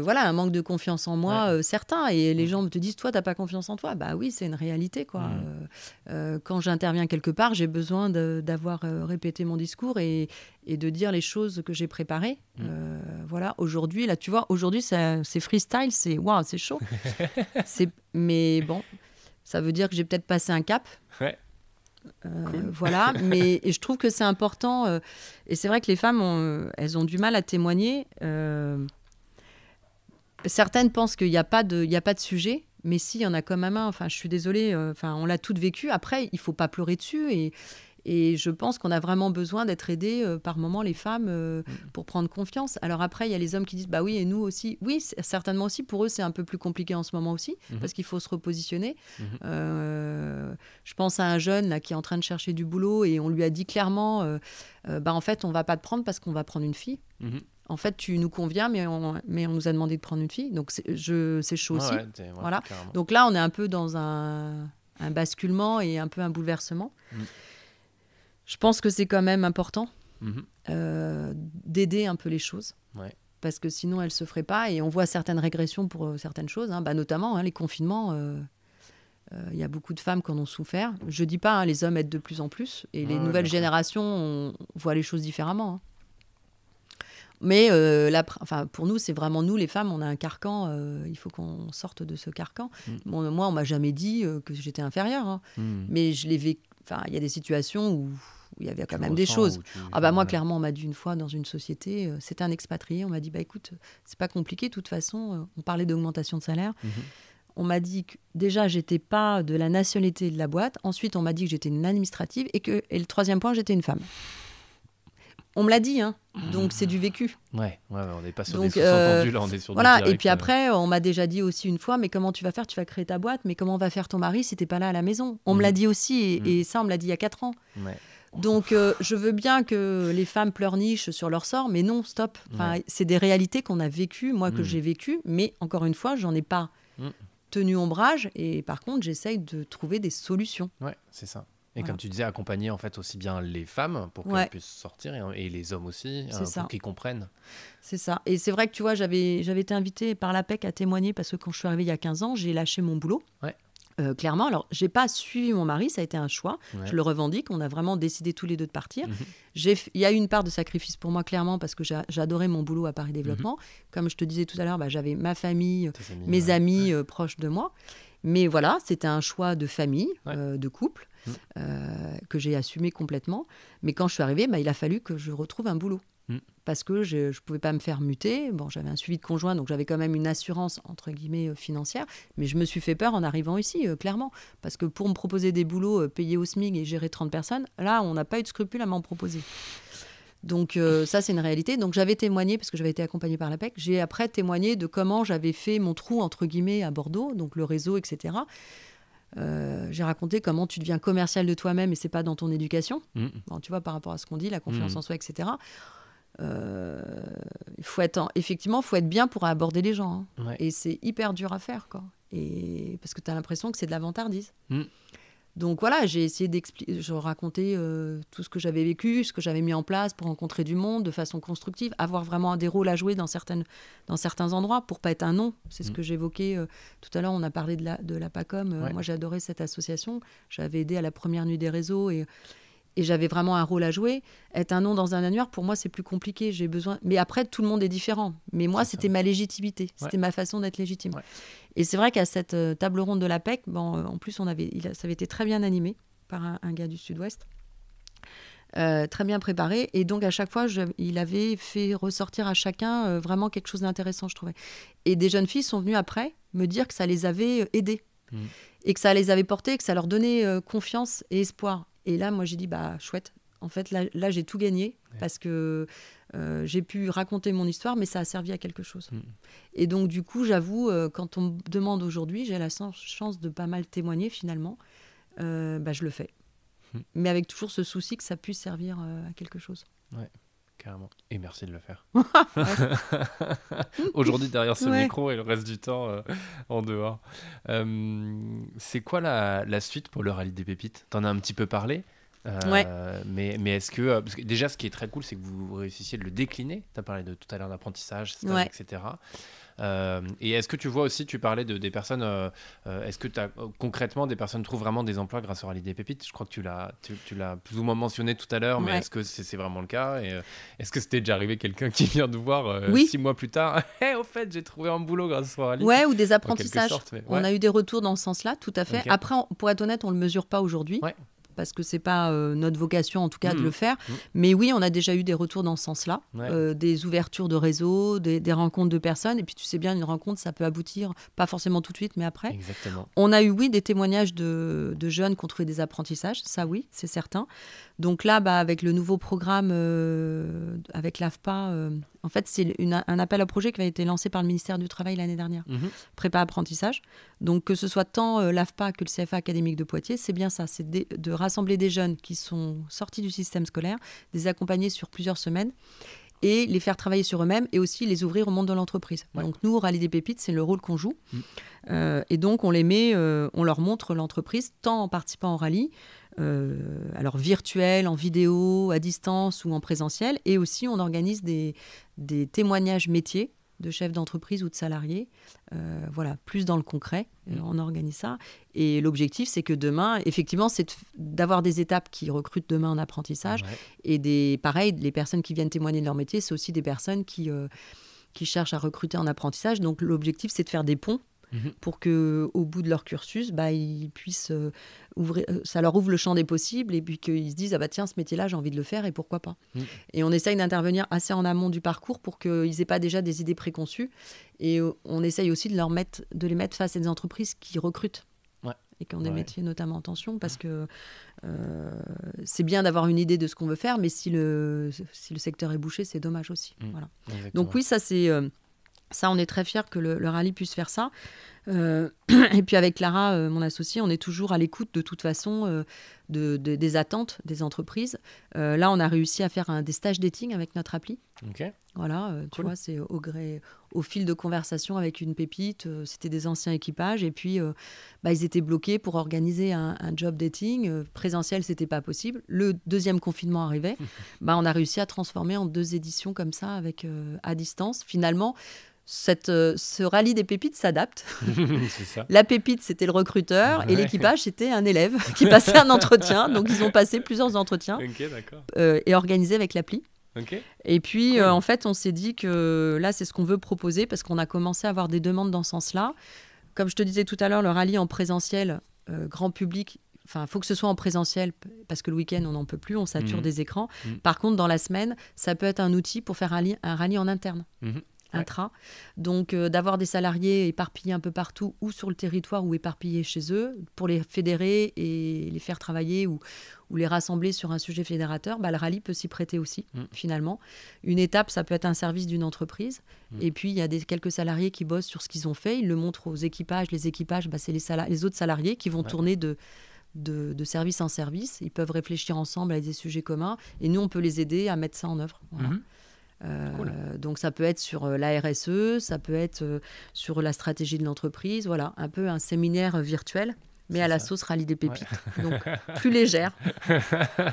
voilà un manque de confiance en moi euh, certain et les gens me te disent toi t'as pas confiance en toi bah oui c'est une réalité quoi. Mm. Euh, quand j'interviens quelque part j'ai besoin d'avoir répété mon discours et, et, de dire les choses que j'ai préparées. Mm. voilà aujourd'hui là tu vois aujourd'hui c'est freestyle c'est waouh c'est chaud. c'est mais bon ça veut dire que j'ai peut-être passé un cap. Ouais. Euh, voilà, mais je trouve que c'est important. Euh, et c'est vrai que les femmes, ont, euh, elles ont du mal à témoigner. certaines pensent qu'il n'y a, pas de, a pas de sujet, mais si, il y en a quand même un. Enfin, je suis désolée, enfin, on l'a toutes vécu. Après, il faut pas pleurer dessus. Et, et je pense qu'on a vraiment besoin d'être aidés euh, par moment, les femmes, euh, mm. pour prendre confiance. Alors après, il y a les hommes qui disent, bah oui, et nous aussi. Oui, certainement aussi. Pour eux, c'est un peu plus compliqué en ce moment aussi, mm-hmm. parce qu'il faut se repositionner. Mm-hmm. Euh, je pense à un jeune là, qui est en train de chercher du boulot et on lui a dit clairement, bah en fait, on va pas te prendre parce qu'on va prendre une fille. Mm-hmm. En fait, tu nous conviens, mais on, mais on nous a demandé de prendre une fille. Donc, c'est chaud aussi. voilà. Donc là, on est un peu dans un, un basculement et un peu un bouleversement. Je pense que c'est quand même important mhm. euh, d'aider un peu les choses. Parce que sinon, elles ne se feraient pas. Et on voit certaines régressions pour euh, certaines choses, hein. bah, notamment hein, les confinements. Euh, il y a beaucoup de femmes qui en ont souffert. Je ne dis pas, hein, les hommes aident de plus en plus. Et les nouvelles générations on voient les choses différemment. Mais enfin, pour nous, c'est vraiment nous, les femmes, on a un carcan. il faut qu'on sorte de ce carcan. Mm. moi, on m'a jamais dit que j'étais inférieure. Mm. Mais je l'ai vécu. Enfin, il y a des situations où il y avait quand même des choses. Ah bah moi, clairement, on m'a dit une fois dans une société, euh, c'était un expatrié, on m'a dit, bah écoute, c'est pas compliqué, de toute façon, euh, on parlait d'augmentation de salaire. Mhm. On m'a dit que déjà, j'étais pas de la nationalité de la boîte. Ensuite, on m'a dit que j'étais une administrative et que, et le troisième point, j'étais une femme. On me l'a dit, hein. Donc c'est du vécu. Ouais, ouais, on n'est pas sur des euh, là, on est sur Voilà, et puis après, on m'a déjà dit aussi une fois, mais comment tu vas faire? Tu vas créer ta boîte, mais comment va faire ton mari si t'es pas là à la maison? On me l'a mhm. dit aussi, et, mhm. et, ça, on me l'a dit il y a 4 ans. Ouais. Donc, euh, je veux bien que les femmes pleurnichent sur leur sort, mais non, stop. Enfin, C'est des réalités qu'on a vécues, moi, que mm. j'ai vécues, mais encore une fois, j'en ai pas mm. tenu ombrage. Et par contre, j'essaye de trouver des solutions. Ouais, c'est ça. Et comme tu disais, accompagner en fait aussi bien les femmes pour qu'elles puissent sortir et, les hommes aussi hein, pour qu'ils comprennent. C'est ça. Et c'est vrai que tu vois, j'avais été invitée par l'APEC à témoigner parce que quand je suis arrivée il y a 15 ans, j'ai lâché mon boulot. Ouais. Euh, clairement, alors j'ai pas suivi mon mari, ça a été un choix. Je le revendique. On a vraiment décidé tous les deux de partir. Mhm. Il y a eu une part de sacrifice pour moi clairement parce que j'adorais mon boulot à Paris Développement. Mhm. Comme je te disais tout à l'heure, bah, j'avais ma famille, mes amis euh, proches de moi. Mais voilà, c'était un choix de famille, euh, de couple, mhm. que j'ai assumé complètement. Mais quand je suis arrivée, bah, il a fallu que je retrouve un boulot. Mm. Parce que je ne pouvais pas me faire muter. Bon, j'avais un suivi de conjoint, donc j'avais quand même une assurance, entre guillemets, euh, financière. Mais je me suis fait peur en arrivant ici, euh, clairement. Parce que pour me proposer des boulots euh, payés au SMIC et gérer 30 personnes, là, on n'a pas eu de scrupule à m'en proposer. Donc ça, c'est une réalité. Donc j'avais témoigné, parce que j'avais été accompagnée par la PEC, j'ai après témoigné de comment j'avais fait mon trou, entre guillemets, à Bordeaux, donc le réseau, etc. j'ai raconté comment tu deviens commercial de toi-même et c'est pas dans ton éducation. Mm. Bon, tu vois, par rapport à ce qu'on dit, la confiance mm. en soi, etc. Euh, il faut être effectivement, faut être bien pour aborder les gens. Hein. Et c'est hyper dur à faire, quoi. Et parce que tu as l'impression que c'est de la vantardise. Mm. Donc voilà, j'ai essayé d'expliquer, je racontais euh, tout ce que j'avais vécu, ce que j'avais mis en place pour rencontrer du monde de façon constructive, avoir vraiment des rôles à jouer dans, certaines, dans certains endroits pour pas être un nom. C'est ce mm. que j'évoquais euh, tout à l'heure. On a parlé de la, de la PACOM. moi, j'ai adoré cette association. J'avais aidé à la première nuit des réseaux et et j'avais vraiment un rôle à jouer. Être un nom dans un annuaire, pour moi, c'est plus compliqué. J'ai besoin. Mais après, tout le monde est différent. Mais moi, c'était ma légitimité. C'était ma façon d'être légitime. Et c'est vrai qu'à cette euh, table ronde de la PEC, bon, euh, en plus, on avait, ça avait été très bien animé par un, gars du Sud-Ouest. Euh, très bien préparé. Et donc, à chaque fois, il avait fait ressortir à chacun vraiment quelque chose d'intéressant, je trouvais. Et des jeunes filles sont venues après me dire que ça les avait aidées. Mmh. Et que ça les avait portées, que ça leur donnait confiance et espoir. Et là, moi, j'ai dit, bah, chouette. En fait, là, j'ai tout gagné parce que euh, j'ai pu raconter mon histoire, mais ça a servi à quelque chose. Mm. Et donc, du coup, j'avoue, euh, quand on me demande aujourd'hui, j'ai la chance de pas mal témoigner finalement, euh, bah, je le fais. Mm. Mais avec toujours ce souci que ça puisse servir à quelque chose. Ouais carrément. Et merci de le faire. Aujourd'hui derrière ce micro et le reste du temps euh, en dehors. Euh, c'est quoi la, la, suite pour le rallye des pépites? T'en as un petit peu parlé. Euh, mais, mais est-ce que, parce que, déjà ce qui est très cool c'est que vous réussissiez de le décliner. Tu as parlé de tout à l'heure d'apprentissage, etc. Euh, et est-ce que tu vois aussi, tu parlais de, des personnes, euh, euh, est-ce que as, concrètement des personnes trouvent vraiment des emplois grâce au rallye des pépites? Je crois que tu l'as, tu, l'as plus ou moins mentionné tout à l'heure, mais est-ce que c'est, vraiment le cas? Et, Est-ce que c'était déjà arrivé quelqu'un qui vient de voir six mois plus tard hey, Au fait, j'ai trouvé un boulot grâce au rallye. Ouais, ou des apprentissages. On a eu des retours dans ce sens-là, tout à fait. Après, pour être honnête, on le mesure pas aujourd'hui parce que c'est pas euh, notre vocation en tout cas de mmh. le faire. Mmh. Mais oui, on a déjà eu des retours dans ce sens-là, euh, des ouvertures de réseau, des, rencontres de personnes. Et puis tu sais bien, une rencontre, ça peut aboutir, pas forcément tout de suite, mais après. Exactement. On a eu oui des témoignages de, de jeunes qui ont trouvé des apprentissages, ça oui, c'est certain. Donc là, bah, avec le nouveau programme euh, avec l'AFPA, en fait, c'est un appel à projet qui a été lancé par le ministère du Travail l'année dernière, mhm. prépa apprentissage. Donc que ce soit tant euh, l'AFPA que le CFA académique de Poitiers, c'est bien ça, c'est de, rassembler des jeunes qui sont sortis du système scolaire, les accompagner sur plusieurs semaines et les faire travailler sur eux-mêmes et aussi les ouvrir au monde de l'entreprise. Donc nous, au Rallye des Pépites, c'est le rôle qu'on joue. Mhm. et donc on les met, on leur montre l'entreprise tant en participant au rallye euh, alors virtuel, en vidéo, à distance ou en présentiel. Et aussi, on organise des, des témoignages métiers de chefs d'entreprise ou de salariés. Euh, voilà, plus dans le concret, euh, mm. on organise ça. Et l'objectif, c'est que demain, effectivement, c'est d'avoir des étapes qui recrutent demain en apprentissage. Et des, pareil, les personnes qui viennent témoigner de leur métier, c'est aussi des personnes qui, qui cherchent à recruter en apprentissage. Donc l'objectif, c'est de faire des ponts Mhm. pour que au bout de leur cursus, bah, ils puissent euh, ouvrir, euh, ça leur ouvre le champ des possibles et puis qu'ils se disent ah bah tiens ce métier-là j'ai envie de le faire et pourquoi pas. Mhm. Et on essaye d'intervenir assez en amont du parcours pour qu'ils n'aient pas déjà des idées préconçues et euh, on essaye aussi de leur mettre, de les mettre face à des entreprises qui recrutent et qui ont des métiers notamment en tension parce que c'est bien d'avoir une idée de ce qu'on veut faire, mais si le, si le secteur est bouché, c'est dommage aussi. Mhm. Voilà. Donc oui, ça c'est ça, on est très fiers que le, rallye puisse faire ça. Euh, et puis avec Clara, euh, mon associée, on est toujours à l'écoute de toute façon euh, de, des attentes des entreprises. là, on a réussi à faire un, des stages dating avec notre appli. Voilà, tu vois, c'est au gré, au fil de conversation avec une pépite. C'était des anciens équipages et puis bah, ils étaient bloqués pour organiser un, job dating présentiel. C'était pas possible. Le deuxième confinement arrivait. bah, on a réussi à transformer en deux éditions comme ça avec à distance. Finalement cette, euh, ce rallye des pépites s'adapte. La pépite, c'était le recruteur et l'équipage, c'était un élève qui passait un entretien. Donc, ils ont passé plusieurs entretiens euh, et organisé avec l'appli. Et puis, euh, en fait, on s'est dit que là, c'est ce qu'on veut proposer parce qu'on a commencé à avoir des demandes dans ce sens-là. Comme je te disais tout à l'heure, le rallye en présentiel, grand public, Enfin, il faut que ce soit en présentiel parce que le week-end, on n'en peut plus, on sature mmh. des écrans. Mmh. Par contre, dans la semaine, ça peut être un outil pour faire un, un rallye en interne. Mmh intra. Donc euh, d'avoir des salariés éparpillés un peu partout ou sur le territoire ou éparpillés chez eux pour les fédérer et les faire travailler ou, ou les rassembler sur un sujet fédérateur, bah, le rallye peut s'y prêter aussi mm. finalement. Une étape, ça peut être un service d'une entreprise mm. et puis il y a des, quelques salariés qui bossent sur ce qu'ils ont fait, ils le montrent aux équipages, les équipages, bah, c'est les, les, autres salariés qui vont tourner de, de, service en service, ils peuvent réfléchir ensemble à des sujets communs et nous on peut les aider à mettre ça en œuvre. Voilà. Mm-hmm. Euh, donc ça peut être sur euh, la RSE, ça peut être euh, sur la stratégie de l'entreprise, voilà, un peu un séminaire virtuel, mais à la sauce rallye des pépites, donc plus légère,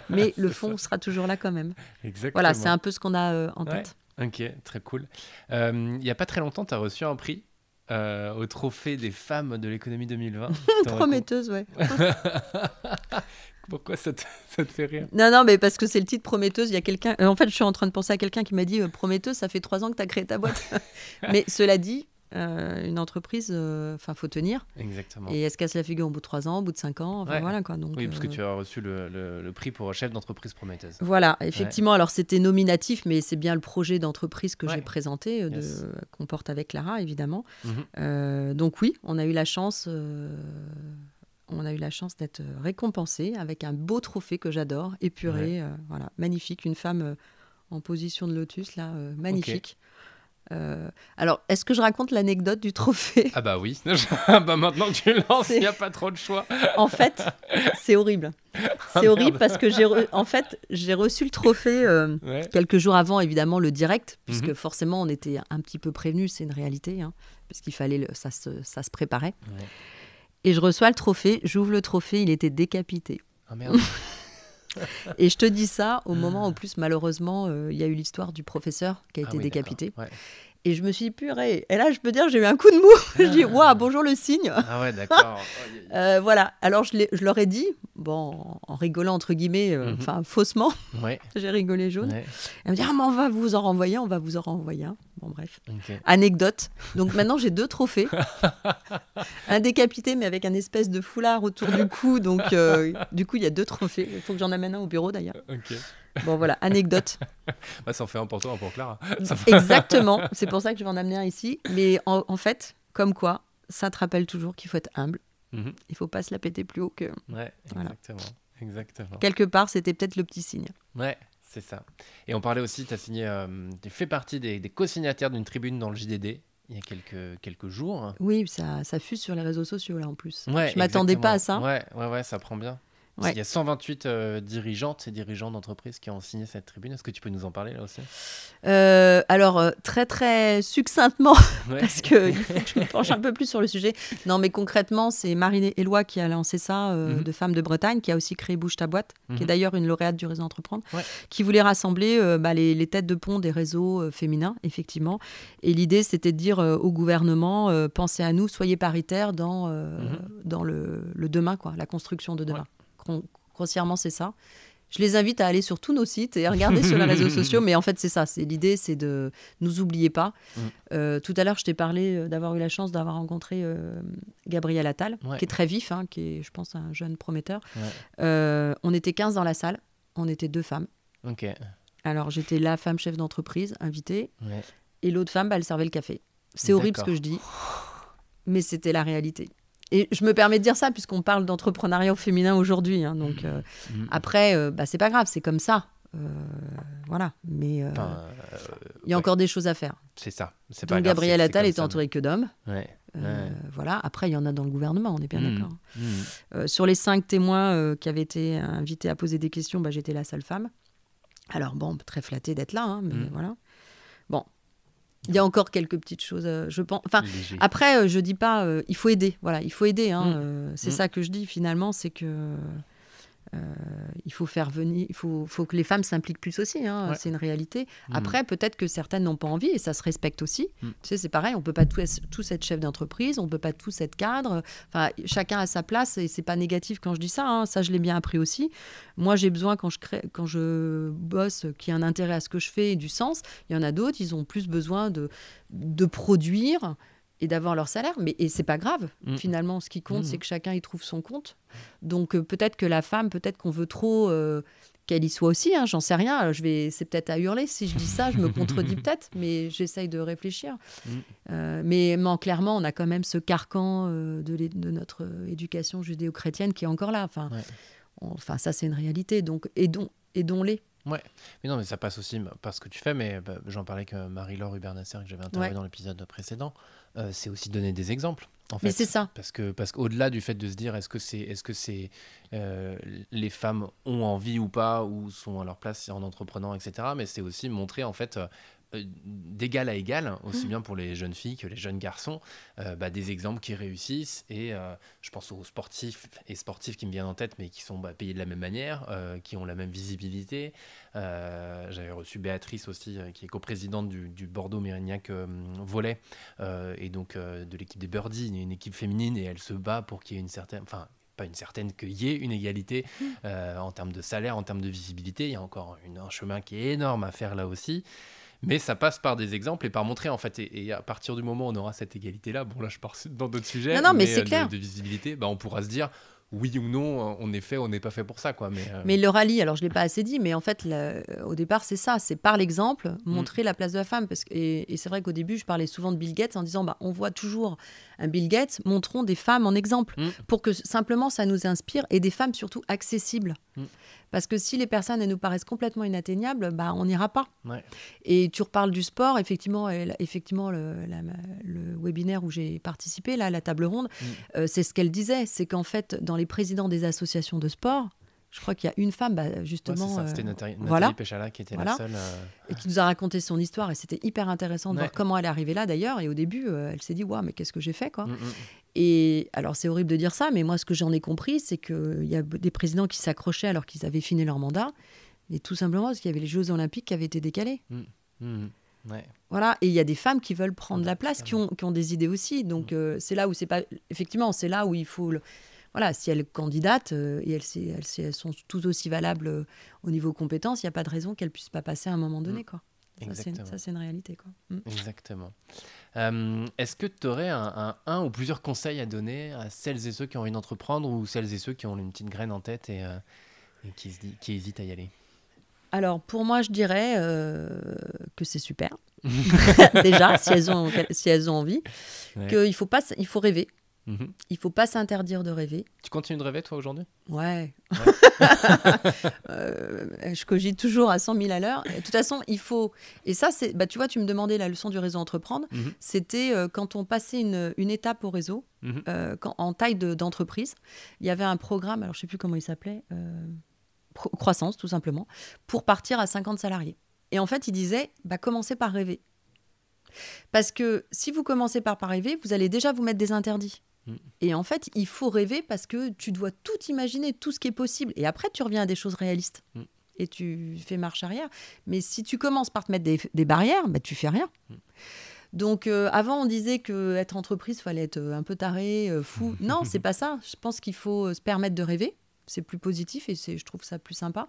mais le fond sera toujours là quand même. Exactement. Voilà, c'est un peu ce qu'on a en tête. Ok, très cool. Il n'y a pas très longtemps, tu as reçu un prix au trophée des femmes de l'économie 2020. Prometteuse, ouais. Pourquoi ça te, ça te, fait rire Non, non, mais parce que c'est le titre Prometteuse. Il y a quelqu'un. Euh, en fait, je suis en train de penser à quelqu'un qui m'a dit euh, Prometteuse, ça fait trois ans que tu as créé ta boîte. mais cela dit, euh, une entreprise, enfin, faut tenir. Exactement. Et est-ce qu'elle se la figure au bout de trois ans, au bout de cinq ans enfin, voilà, quoi. Donc, oui, parce que tu as reçu le, le, prix pour chef d'entreprise prometteuse. Voilà, effectivement. Alors, c'était nominatif, mais c'est bien le projet d'entreprise que j'ai présenté, de, qu'on porte avec Clara, évidemment. Mhm. donc, oui, on a eu la chance on a eu la chance d'être récompensé avec un beau trophée que j'adore, épuré, euh, voilà, magnifique, une femme euh, en position de lotus là, euh, magnifique. Euh, alors, est-ce que je raconte l'anecdote du trophée? Ah bah oui. bah maintenant que tu lances, il n'y a pas trop de choix. en fait, c'est horrible. Ah, c'est horrible parce que j'ai en fait j'ai reçu le trophée euh, quelques jours avant évidemment le direct puisque mhm. forcément on était un petit peu prévenu c'est une réalité hein, parce qu'il fallait le... ça, se... ça se préparait et je reçois le trophée j'ouvre le trophée il était décapité. Ah merde. Et je te dis ça au moment où, plus, malheureusement, euh, il y a eu l'histoire du professeur qui a ah été décapité. Et je me suis dit, purée. Et là, je peux dire, j'ai eu un coup de mou. je dis, waouh, bonjour le signe. Ah ouais, d'accord. Euh, voilà. Alors, je, je, leur ai dit, bon, en rigolant, entre guillemets, euh, mhm. enfin, faussement. Ouais. j'ai rigolé jaune. Elle me dit, ah, mais on va vous en renvoyer, on va vous en renvoyer un. Bon, bref. Anecdote. Donc maintenant, j'ai deux trophées. un décapité, mais avec un espèce de foulard autour du cou. Donc, euh, du coup, il y a deux trophées. Il faut que j'en amène un au bureau, d'ailleurs. Bon, voilà, anecdote. bah, ça en fait un pour toi, un pour Clara. Exactement. C'est pour ça que je vais en amener un ici. Mais en, fait, comme quoi, ça te rappelle toujours qu'il faut être humble. Mhm. Il faut pas se la péter plus haut que. Ouais, exactement. exactement. Quelque part, c'était peut-être le petit signe. Ouais, c'est ça. Et on parlait aussi, tu as signé, euh, tu fais partie des, co-signataires d'une tribune dans le JDD il y a quelques, quelques jours. Oui, ça, ça fuse sur les réseaux sociaux là en plus. Ouais, je m'attendais pas à ça. Ouais, ouais, ouais, ça prend bien. Il y a 128 euh, dirigeantes et dirigeants d'entreprises qui ont signé cette tribune. Est-ce que tu peux nous en parler là aussi? Euh, Alors, euh, très très succinctement, parce faut que je me penche un peu plus sur le sujet. Non, mais concrètement, c'est Marine Éloi qui a lancé ça, mhm. de Femmes de Bretagne, qui a aussi créé Bouge ta boîte, qui est mhm. d'ailleurs une lauréate du réseau Entreprendre, qui voulait rassembler bah, les, têtes de pont des réseaux féminins, effectivement. Et l'idée, c'était de dire au gouvernement, pensez à nous, soyez paritaires dans, mhm. dans le, demain, quoi, la construction de demain grossièrement, c'est ça. Je les invite à aller sur tous nos sites et à regarder sur les réseaux sociaux, mais en fait, c'est ça. C'est l'idée, c'est de nous oublier pas. Mm. Euh, tout à l'heure, je t'ai parlé euh, d'avoir eu la chance d'avoir rencontré euh, Gabriel Attal, qui est très vif, hein, qui est, je pense, un jeune prometteur. on était 15 dans la salle, on était deux femmes. Ok. Alors, j'étais la femme chef d'entreprise, invitée, et l'autre femme, bah, elle servait le café. C'est horrible ce que je dis, mais c'était la réalité. Et je me permets de dire ça puisqu'on parle d'entrepreneuriat féminin aujourd'hui. Hein, donc euh, mm. après, euh, bah, c'est pas grave, c'est comme ça. Euh, voilà, mais il y a encore des choses à faire. C'est ça. Donc Gabriel Attal est entouré que d'hommes. Voilà. Après, il y en a dans le gouvernement, on est bien mm. d'accord. Sur les cinq témoins qui avaient été invités à poser des questions, bah, j'étais la seule femme. Alors bon, très flattée d'être là, hein, mais voilà. Bon, il y a encore quelques petites choses, euh, je pense. Enfin, après, euh, je dis pas, euh, il faut aider. Voilà, il faut aider. Hein, mm. c'est mm. ça que je dis finalement, c'est que euh, il faut faire venir, il faut, faut que les femmes s'impliquent plus aussi, hein, c'est une réalité. Mm. Après, peut-être que certaines n'ont pas envie et ça se respecte aussi. Mm. Tu sais, c'est pareil, on peut pas tous, tous être chef d'entreprise, on peut pas tous être cadre. Enfin, chacun a sa place et c'est pas négatif quand je dis ça. Hein. ça, je l'ai bien appris aussi. Moi, j'ai besoin quand je crée, quand je bosse, qu'il y ait un intérêt à ce que je fais et du sens. Il y en a d'autres, ils ont plus besoin de de produire et d'avoir leur salaire. Mais et c'est pas grave. Mm. Finalement, ce qui compte, mm. c'est que chacun y trouve son compte. Donc euh, peut-être que la femme, peut-être qu'on veut trop euh, qu'elle y soit aussi. Hein, J'en sais rien. Je vais, c'est peut-être à hurler si je dis ça. Je me contredis peut-être, mais j'essaye de réfléchir. Mm. Euh, mais, clairement, on a quand même ce carcan de, de, notre éducation judéo-chrétienne qui est encore là. Enfin, enfin ça, c'est une réalité. Donc aidons, aidons-les. Ouais, mais non, mais ça passe aussi par ce que tu fais. Mais bah, j'en parlais avec Marie-Laure Hubert-Nasser que j'avais interviewé dans l'épisode précédent. Euh, c'est aussi donner des exemples. En fait. Mais c'est ça. Parce que parce qu'au-delà du fait de se dire est-ce que c'est est-ce que c'est euh, les femmes ont envie ou pas ou sont à leur place en entreprenant etc. Mais c'est aussi montrer en fait euh, d'égal à égal, aussi mmh. bien pour les jeunes filles que les jeunes garçons, euh, bah, des exemples qui réussissent. Et euh, je pense aux sportifs et sportifs qui me viennent en tête, mais qui sont bah, payés de la même manière, qui ont la même visibilité. J'avais reçu Béatrice aussi, qui est coprésidente du, du Bordeaux Mérignac Volet, et donc de l'équipe des Birdies, une équipe féminine, et elle se bat pour qu'il y ait une certaine. Enfin, pas une certaine qu'il y ait une égalité mmh. en termes de salaire, en termes de visibilité. Il y a encore un chemin qui est énorme à faire là aussi. Mais ça passe par des exemples et par montrer, en fait, et, à partir du moment où on aura cette égalité-là, bon là je pars dans d'autres sujets, non, mais, c'est euh, clair. De, visibilité, bah, on pourra se dire, oui ou non, on est fait, on n'est pas fait pour ça. Quoi. Mais, euh, mais le rallye, alors je ne l'ai pas assez dit, mais en fait, au départ, c'est ça, c'est par l'exemple, mm. montrer la place de la femme. Parce que, et, c'est vrai qu'au début, je parlais souvent de Bill Gates en disant, bah, on voit toujours un Bill Gates, montrons des femmes en exemple, Mm. pour que simplement ça nous inspire, et des femmes surtout accessibles. Mm. Parce que si les personnes elles nous paraissent complètement inatteignables, bah, on n'ira pas. Ouais. Et tu reparles du sport, effectivement, elle- effectivement le, la- le webinaire où j'ai participé, là, la table ronde, Mm. euh, c'est ce qu'elle disait, c'est qu'en fait, dans les présidents des associations de sport, je crois qu'il y a une femme, bah, Ouais, justement, ça, euh, c'était Nathalie, Nathalie voilà. Péchala qui était Voilà. la seule. euh, et qui nous a raconté son histoire, et c'était hyper intéressant de Ouais. voir comment elle est arrivée là, d'ailleurs. Et au début, euh, elle s'est dit, waouh, mais qu'est-ce que j'ai fait, quoi. mm, mm. Et alors, c'est horrible de dire ça, mais moi, ce que j'en ai compris, c'est qu'il y a des présidents qui s'accrochaient alors qu'ils avaient fini leur mandat, mais tout simplement parce qu'il y avait les Jeux Olympiques qui avaient été décalés. Mm. Ouais. Voilà, et il y a des femmes qui veulent prendre la place, qui ont, qui ont des idées aussi. Donc, euh, c'est là où c'est pas. Effectivement, c'est là où il faut. le- Voilà, si elles candidatent euh, et elles, elles, sont toutes aussi valables euh, au niveau compétences, il n'y a pas de raison qu'elles puissent pas passer à un moment donné. Quoi. Ça, c'est une- Exactement. Ça, c'est une réalité. Quoi. Mm. Exactement. Euh, Est-ce que tu aurais un, un- un ou plusieurs conseils à donner à celles et ceux qui ont envie d'entreprendre ou celles et ceux qui ont une petite graine en tête et, euh, et qui, se dit- qui hésitent à y aller? Alors, pour moi, je dirais euh, que c'est super. Déjà, si elles ont, si elles ont envie, Ouais. qu'il faut, pas il faut rêver. Mhm. Il faut pas s'interdire de rêver. Tu continues de rêver toi aujourd'hui? Ouais. Euh, je cogite toujours à 100 000 à l'heure. De toute façon, il faut. Et ça, c'est. Bah, tu vois, tu me demandais la leçon du réseau entreprendre. Mhm. C'était euh, quand on passait une, une étape au réseau, Mhm. euh, quand, en taille de- d'entreprise. il y avait un programme, alors je sais plus comment il s'appelait, euh, croissance tout simplement, pour partir à 50 salariés. Et en fait, il disait, bah, commencez par rêver. Parce que si vous commencez par, par rêver, vous allez déjà vous mettre des interdits. Mm. Et en fait, il faut rêver parce que tu dois tout imaginer, tout ce qui est possible. Et après, tu reviens à des choses réalistes. Mm. Et tu fais marche arrière. Mais si tu commences par te mettre des, des barrières, bah, tu fais rien. Mm. Donc euh, avant, on disait que être entreprise, fallait être euh, un peu taré, euh, fou. Non, c'est pas ça. Je pense qu'il faut se permettre de rêver. C'est plus positif et c'est, je trouve ça plus sympa.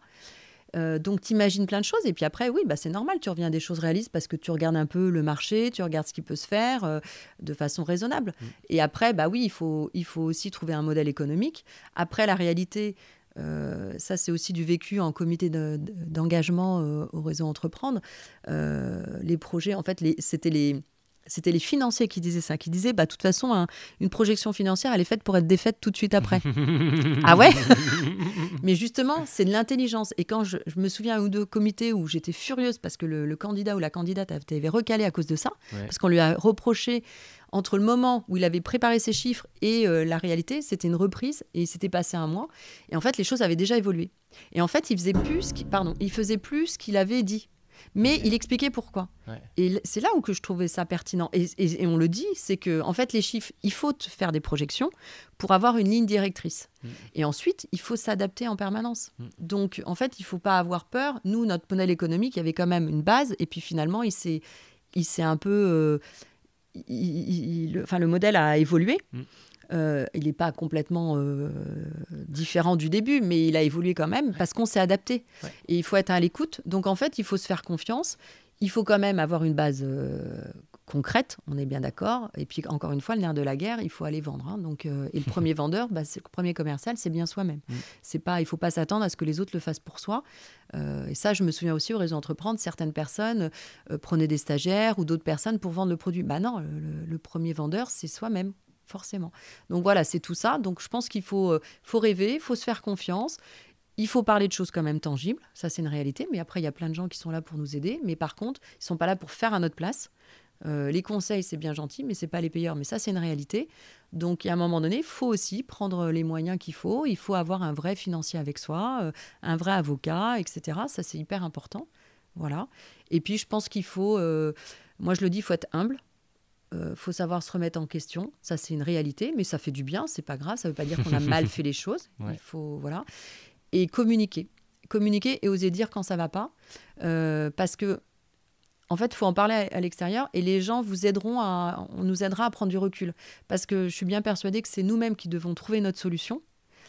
Euh, donc, tu imagines plein de choses. Et puis après, oui, bah, c'est normal, tu reviens à des choses réalistes parce que tu regardes un peu le marché, tu regardes ce qui peut se faire euh, de façon raisonnable. Mm. Et après, bah oui, il faut, il faut aussi trouver un modèle économique. Après, la réalité, euh, ça, c'est aussi du vécu en comité de- de- d'engagement euh, au réseau Entreprendre. Les projets, en fait, c'était les. C'était les financiers qui disaient ça, qui disaient, bah, de toute façon, un- une projection financière, elle est faite pour être défaite tout de suite après. Ah ouais? Mais justement, c'est de l'intelligence. Et quand je, je me souviens ou deux comités où j'étais furieuse parce que le, le candidat ou la candidate avait recalé à cause de ça, Ouais. parce qu'on lui a reproché entre le moment où il avait préparé ses chiffres et euh, la réalité, c'était une reprise et il s'était passé un mois. Et en fait, les choses avaient déjà évolué. Et en fait, il faisait plus, pardon, il faisait plus ce qu'il avait dit. Mais il expliquait pourquoi. Ouais. Et c'est là où que je trouvais ça pertinent. Et, et- et on le dit, c'est que en fait, les chiffres, il faut faire des projections pour avoir une ligne directrice. Mm. Et ensuite, il faut s'adapter en permanence. Mm. Donc, en fait, il faut pas avoir peur. Nous, notre modèle économique, il y avait quand même une base. Et puis finalement, il s'est, il s'est un peu, euh, il- il- il- enfin, le modèle a évolué. Mm. Euh, il n'est pas complètement euh, différent du début, mais il a évolué quand même parce qu'on s'est adapté. Ouais. Et il faut être à l'écoute. Donc en fait, il faut se faire confiance. Il faut quand même avoir une base euh, concrète, on est bien d'accord. Et puis encore une fois, le nerf de la guerre, il faut aller vendre. hein. Donc, et le premier vendeur, bah, le premier commercial, c'est bien soi-même. Mm. C'est pas, il faut pas s'attendre à ce que les autres le fassent pour soi. Et ça, je me souviens aussi au réseau entreprendre, certaines personnes prenaient des stagiaires ou d'autres personnes pour vendre le produit. Bah non, le premier vendeur, c'est soi-même forcément. Donc voilà, c'est tout ça. Donc je pense qu'il faut, euh, faut rêver, il faut se faire confiance. Il faut parler de choses quand même tangibles, ça c'est une réalité, mais après il y a plein de gens qui sont là pour nous aider, mais par contre, ils sont pas là pour faire à notre place. Euh, les conseils, c'est bien gentil, mais c'est pas les payeurs, mais ça c'est une réalité. Donc à un moment donné, il faut aussi prendre les moyens qu'il faut, il faut avoir un vrai financier avec soi, euh, un vrai avocat, etc. Ça c'est hyper important. Voilà. Et puis je pense qu'il faut, moi je le dis, il faut être humble. Euh, faut savoir se remettre en question, ça c'est une réalité, mais ça fait du bien, c'est pas grave, ça veut pas dire qu'on a mal fait les choses. Ouais. Il faut voilà et communiquer, communiquer et oser dire quand ça va pas, Euh, parce que en fait, il faut en parler à, à l'extérieur et les gens vous aideront à, on nous aidera à prendre du recul, parce que je suis bien persuadée que c'est nous-mêmes qui devons trouver notre solution.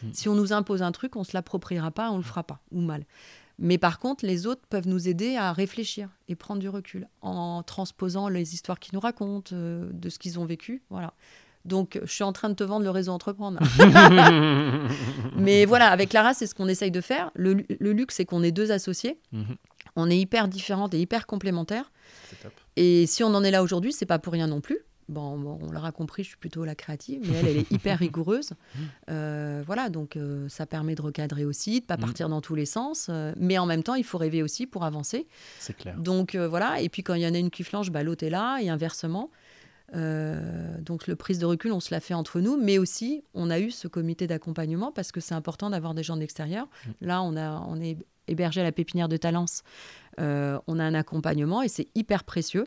Mm. Si on nous impose un truc, on se l'appropriera pas, on le fera pas ou mal. Mais par contre, les autres peuvent nous aider à réfléchir et prendre du recul en transposant les histoires qu'ils nous racontent, euh, de ce qu'ils ont vécu. Voilà. Donc, je suis en train de te vendre le réseau entreprendre. Mais voilà, avec Lara, c'est ce qu'on essaye de faire. Le, le luxe, c'est qu'on est deux associés. Mhm. On est hyper différentes et hyper complémentaires. Top. Et si on en est là aujourd'hui, c'est pas pour rien non plus. Bon, on l'aura compris, je suis plutôt la créative, mais elle, elle est hyper rigoureuse. Euh, voilà, donc euh, ça permet de recadrer aussi, de pas mm. partir dans tous les sens. Euh, mais en même temps, il faut rêver aussi pour avancer. C'est clair. Donc voilà, et puis quand il y en a une qui flanche, bah, l'autre est là, et inversement. donc le prise de recul, on se l'a fait entre nous, mais aussi on a eu ce comité d'accompagnement parce que c'est important d'avoir des gens de l'extérieur. Mm. Là, on, a, on est hébergé à la pépinière de Talence. on a un accompagnement et c'est hyper précieux.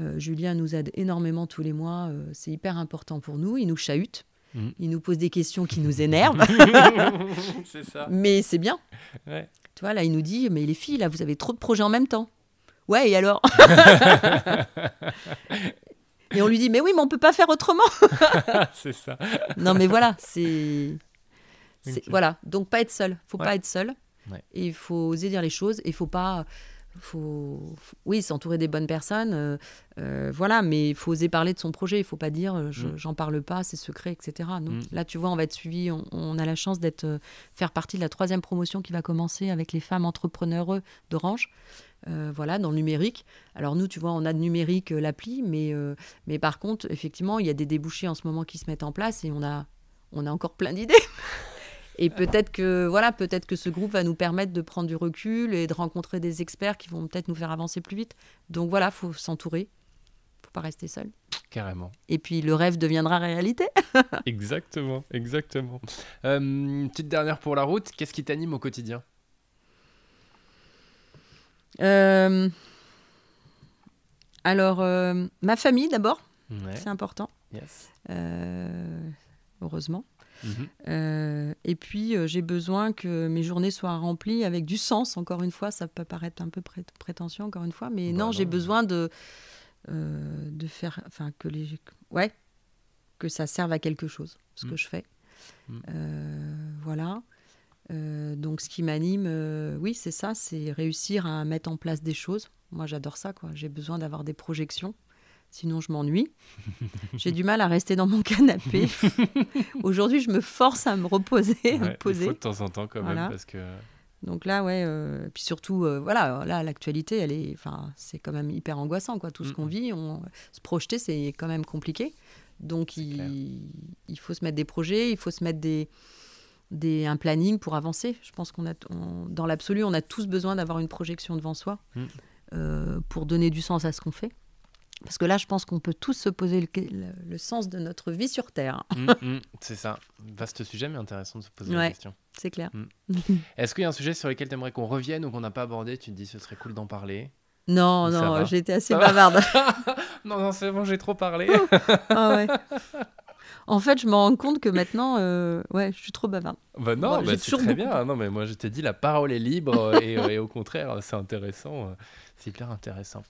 Euh, Julien nous aide énormément tous les mois. Euh, c'est hyper important pour nous. Il nous chahute. Mm. Il nous pose des questions qui nous énervent. c'est ça. Mais c'est bien. Tu vois, là, il nous dit Mais les filles, là, vous avez trop de projets en même temps. Ouais, et alors Et on lui dit Mais oui, mais on peut pas faire autrement. c'est ça. Non, mais voilà, c'est. Voilà, donc pas être seul. faut pas être seul. Et il faut oser dire les choses. Et il faut pas faut, oui, s'entourer des bonnes personnes, euh, euh, voilà, mais il faut oser parler de son projet. Il faut pas dire euh, mm. j'en parle pas, c'est secret, etc. Mm. Là, tu vois, on va être suivi. On, a la chance d'être faire partie de la troisième promotion qui va commencer avec les femmes entrepreneurs d'Orange. voilà, dans le numérique. Alors nous, tu vois, on a de numérique l'appli, mais, mais par contre, effectivement, il y a des débouchés en ce moment qui se mettent en place et on a, on a encore plein d'idées. Et peut-être que, voilà, peut-être que ce groupe va nous permettre de prendre du recul et de rencontrer des experts qui vont peut-être nous faire avancer plus vite. Donc voilà, faut s'entourer. faut pas rester seul. Carrément. Et puis le rêve deviendra réalité. exactement, exactement. Euh, petite dernière pour la route, qu'est-ce qui t'anime au quotidien? Euh, Alors, euh, ma famille d'abord, c'est important. Yes. heureusement. Mhm. Euh, et puis, euh, j'ai besoin que mes journées soient remplies avec du sens. Encore une fois, ça peut paraître un peu prétentieux, encore une fois, mais bah non, j'ai besoin de, euh, de faire. Enfin, que les. Ouais, que ça serve à quelque chose, ce que mhm. je fais. Mhm. voilà. donc, ce qui m'anime, oui, c'est ça, c'est réussir à mettre en place des choses. Moi, j'adore ça, quoi. J'ai besoin d'avoir des projections sinon je m'ennuie. J'ai du mal à rester dans mon canapé. Aujourd'hui, je me force à me reposer, à me poser. Il faut de temps en temps quand même parce que. Donc là, ouais, euh, puis surtout, euh, voilà, là, l'actualité, elle est, enfin, c'est quand même hyper angoissant, quoi. Tout ce qu'on vit, on, se projeter, c'est quand même compliqué. Donc il, il, faut se mettre des projets, il faut se mettre des, des, un planning pour avancer. Je pense qu'on a, dans l'absolu, on a tous besoin d'avoir une projection devant soi mm. euh, pour donner du sens à ce qu'on fait. Parce que là, je pense qu'on peut tous se poser le, sens de notre vie sur Terre. Mm, mm, c'est ça. Vaste sujet, mais intéressant de se poser la question. C'est clair. Mm. Est-ce qu'il y a un sujet sur lequel tu aimerais qu'on revienne ou qu'on n'a pas abordé? Tu te dis ce serait cool d'en parler Non, non, j'ai été assez bavarde. non, non, c'est bon, j'ai trop parlé. ah ouais. En fait, je me rends compte que maintenant, euh, ouais, je suis trop bavarde. Bah non, bah, c'est très bien. Non, mais moi, je t'ai dit, la parole est libre et, et au contraire, c'est intéressant. Euh, c'est hyper intéressant.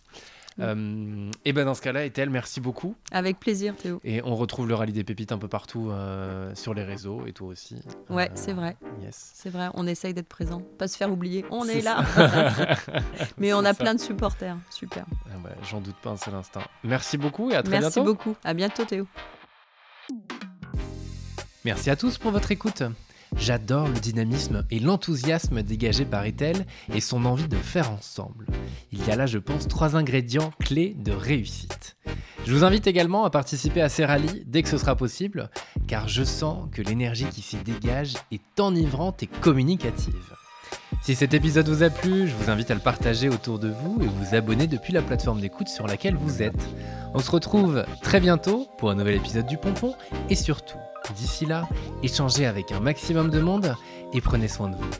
Euh, et ben dans ce cas-là, Ethel, merci beaucoup. Avec plaisir, Théo. Et on retrouve le rallye des pépites un peu partout euh, sur les réseaux et toi aussi. Ouais, euh, c'est vrai. Yes. C'est vrai, on essaye d'être présent, pas se faire oublier. On est, là. Mais on a plein de supporters. Super. Ah J'en doute pas un seul instant. Merci beaucoup et à très bientôt. Merci beaucoup. À bientôt, Théo. Merci à tous pour votre écoute. J'adore le dynamisme et l'enthousiasme dégagé par Ethel et son envie de faire ensemble. Il y a là, je pense, trois ingrédients clés de réussite. Je vous invite également à participer à ces rallyes dès que ce sera possible, car je sens que l'énergie qui s'y dégage est enivrante et communicative. Si cet épisode vous a plu, je vous invite à le partager autour de vous et vous abonner depuis la plateforme d'écoute sur laquelle vous êtes. On se retrouve très bientôt pour un nouvel épisode du Pompon et surtout, D'ici là, échangez avec un maximum de monde et prenez soin de vous.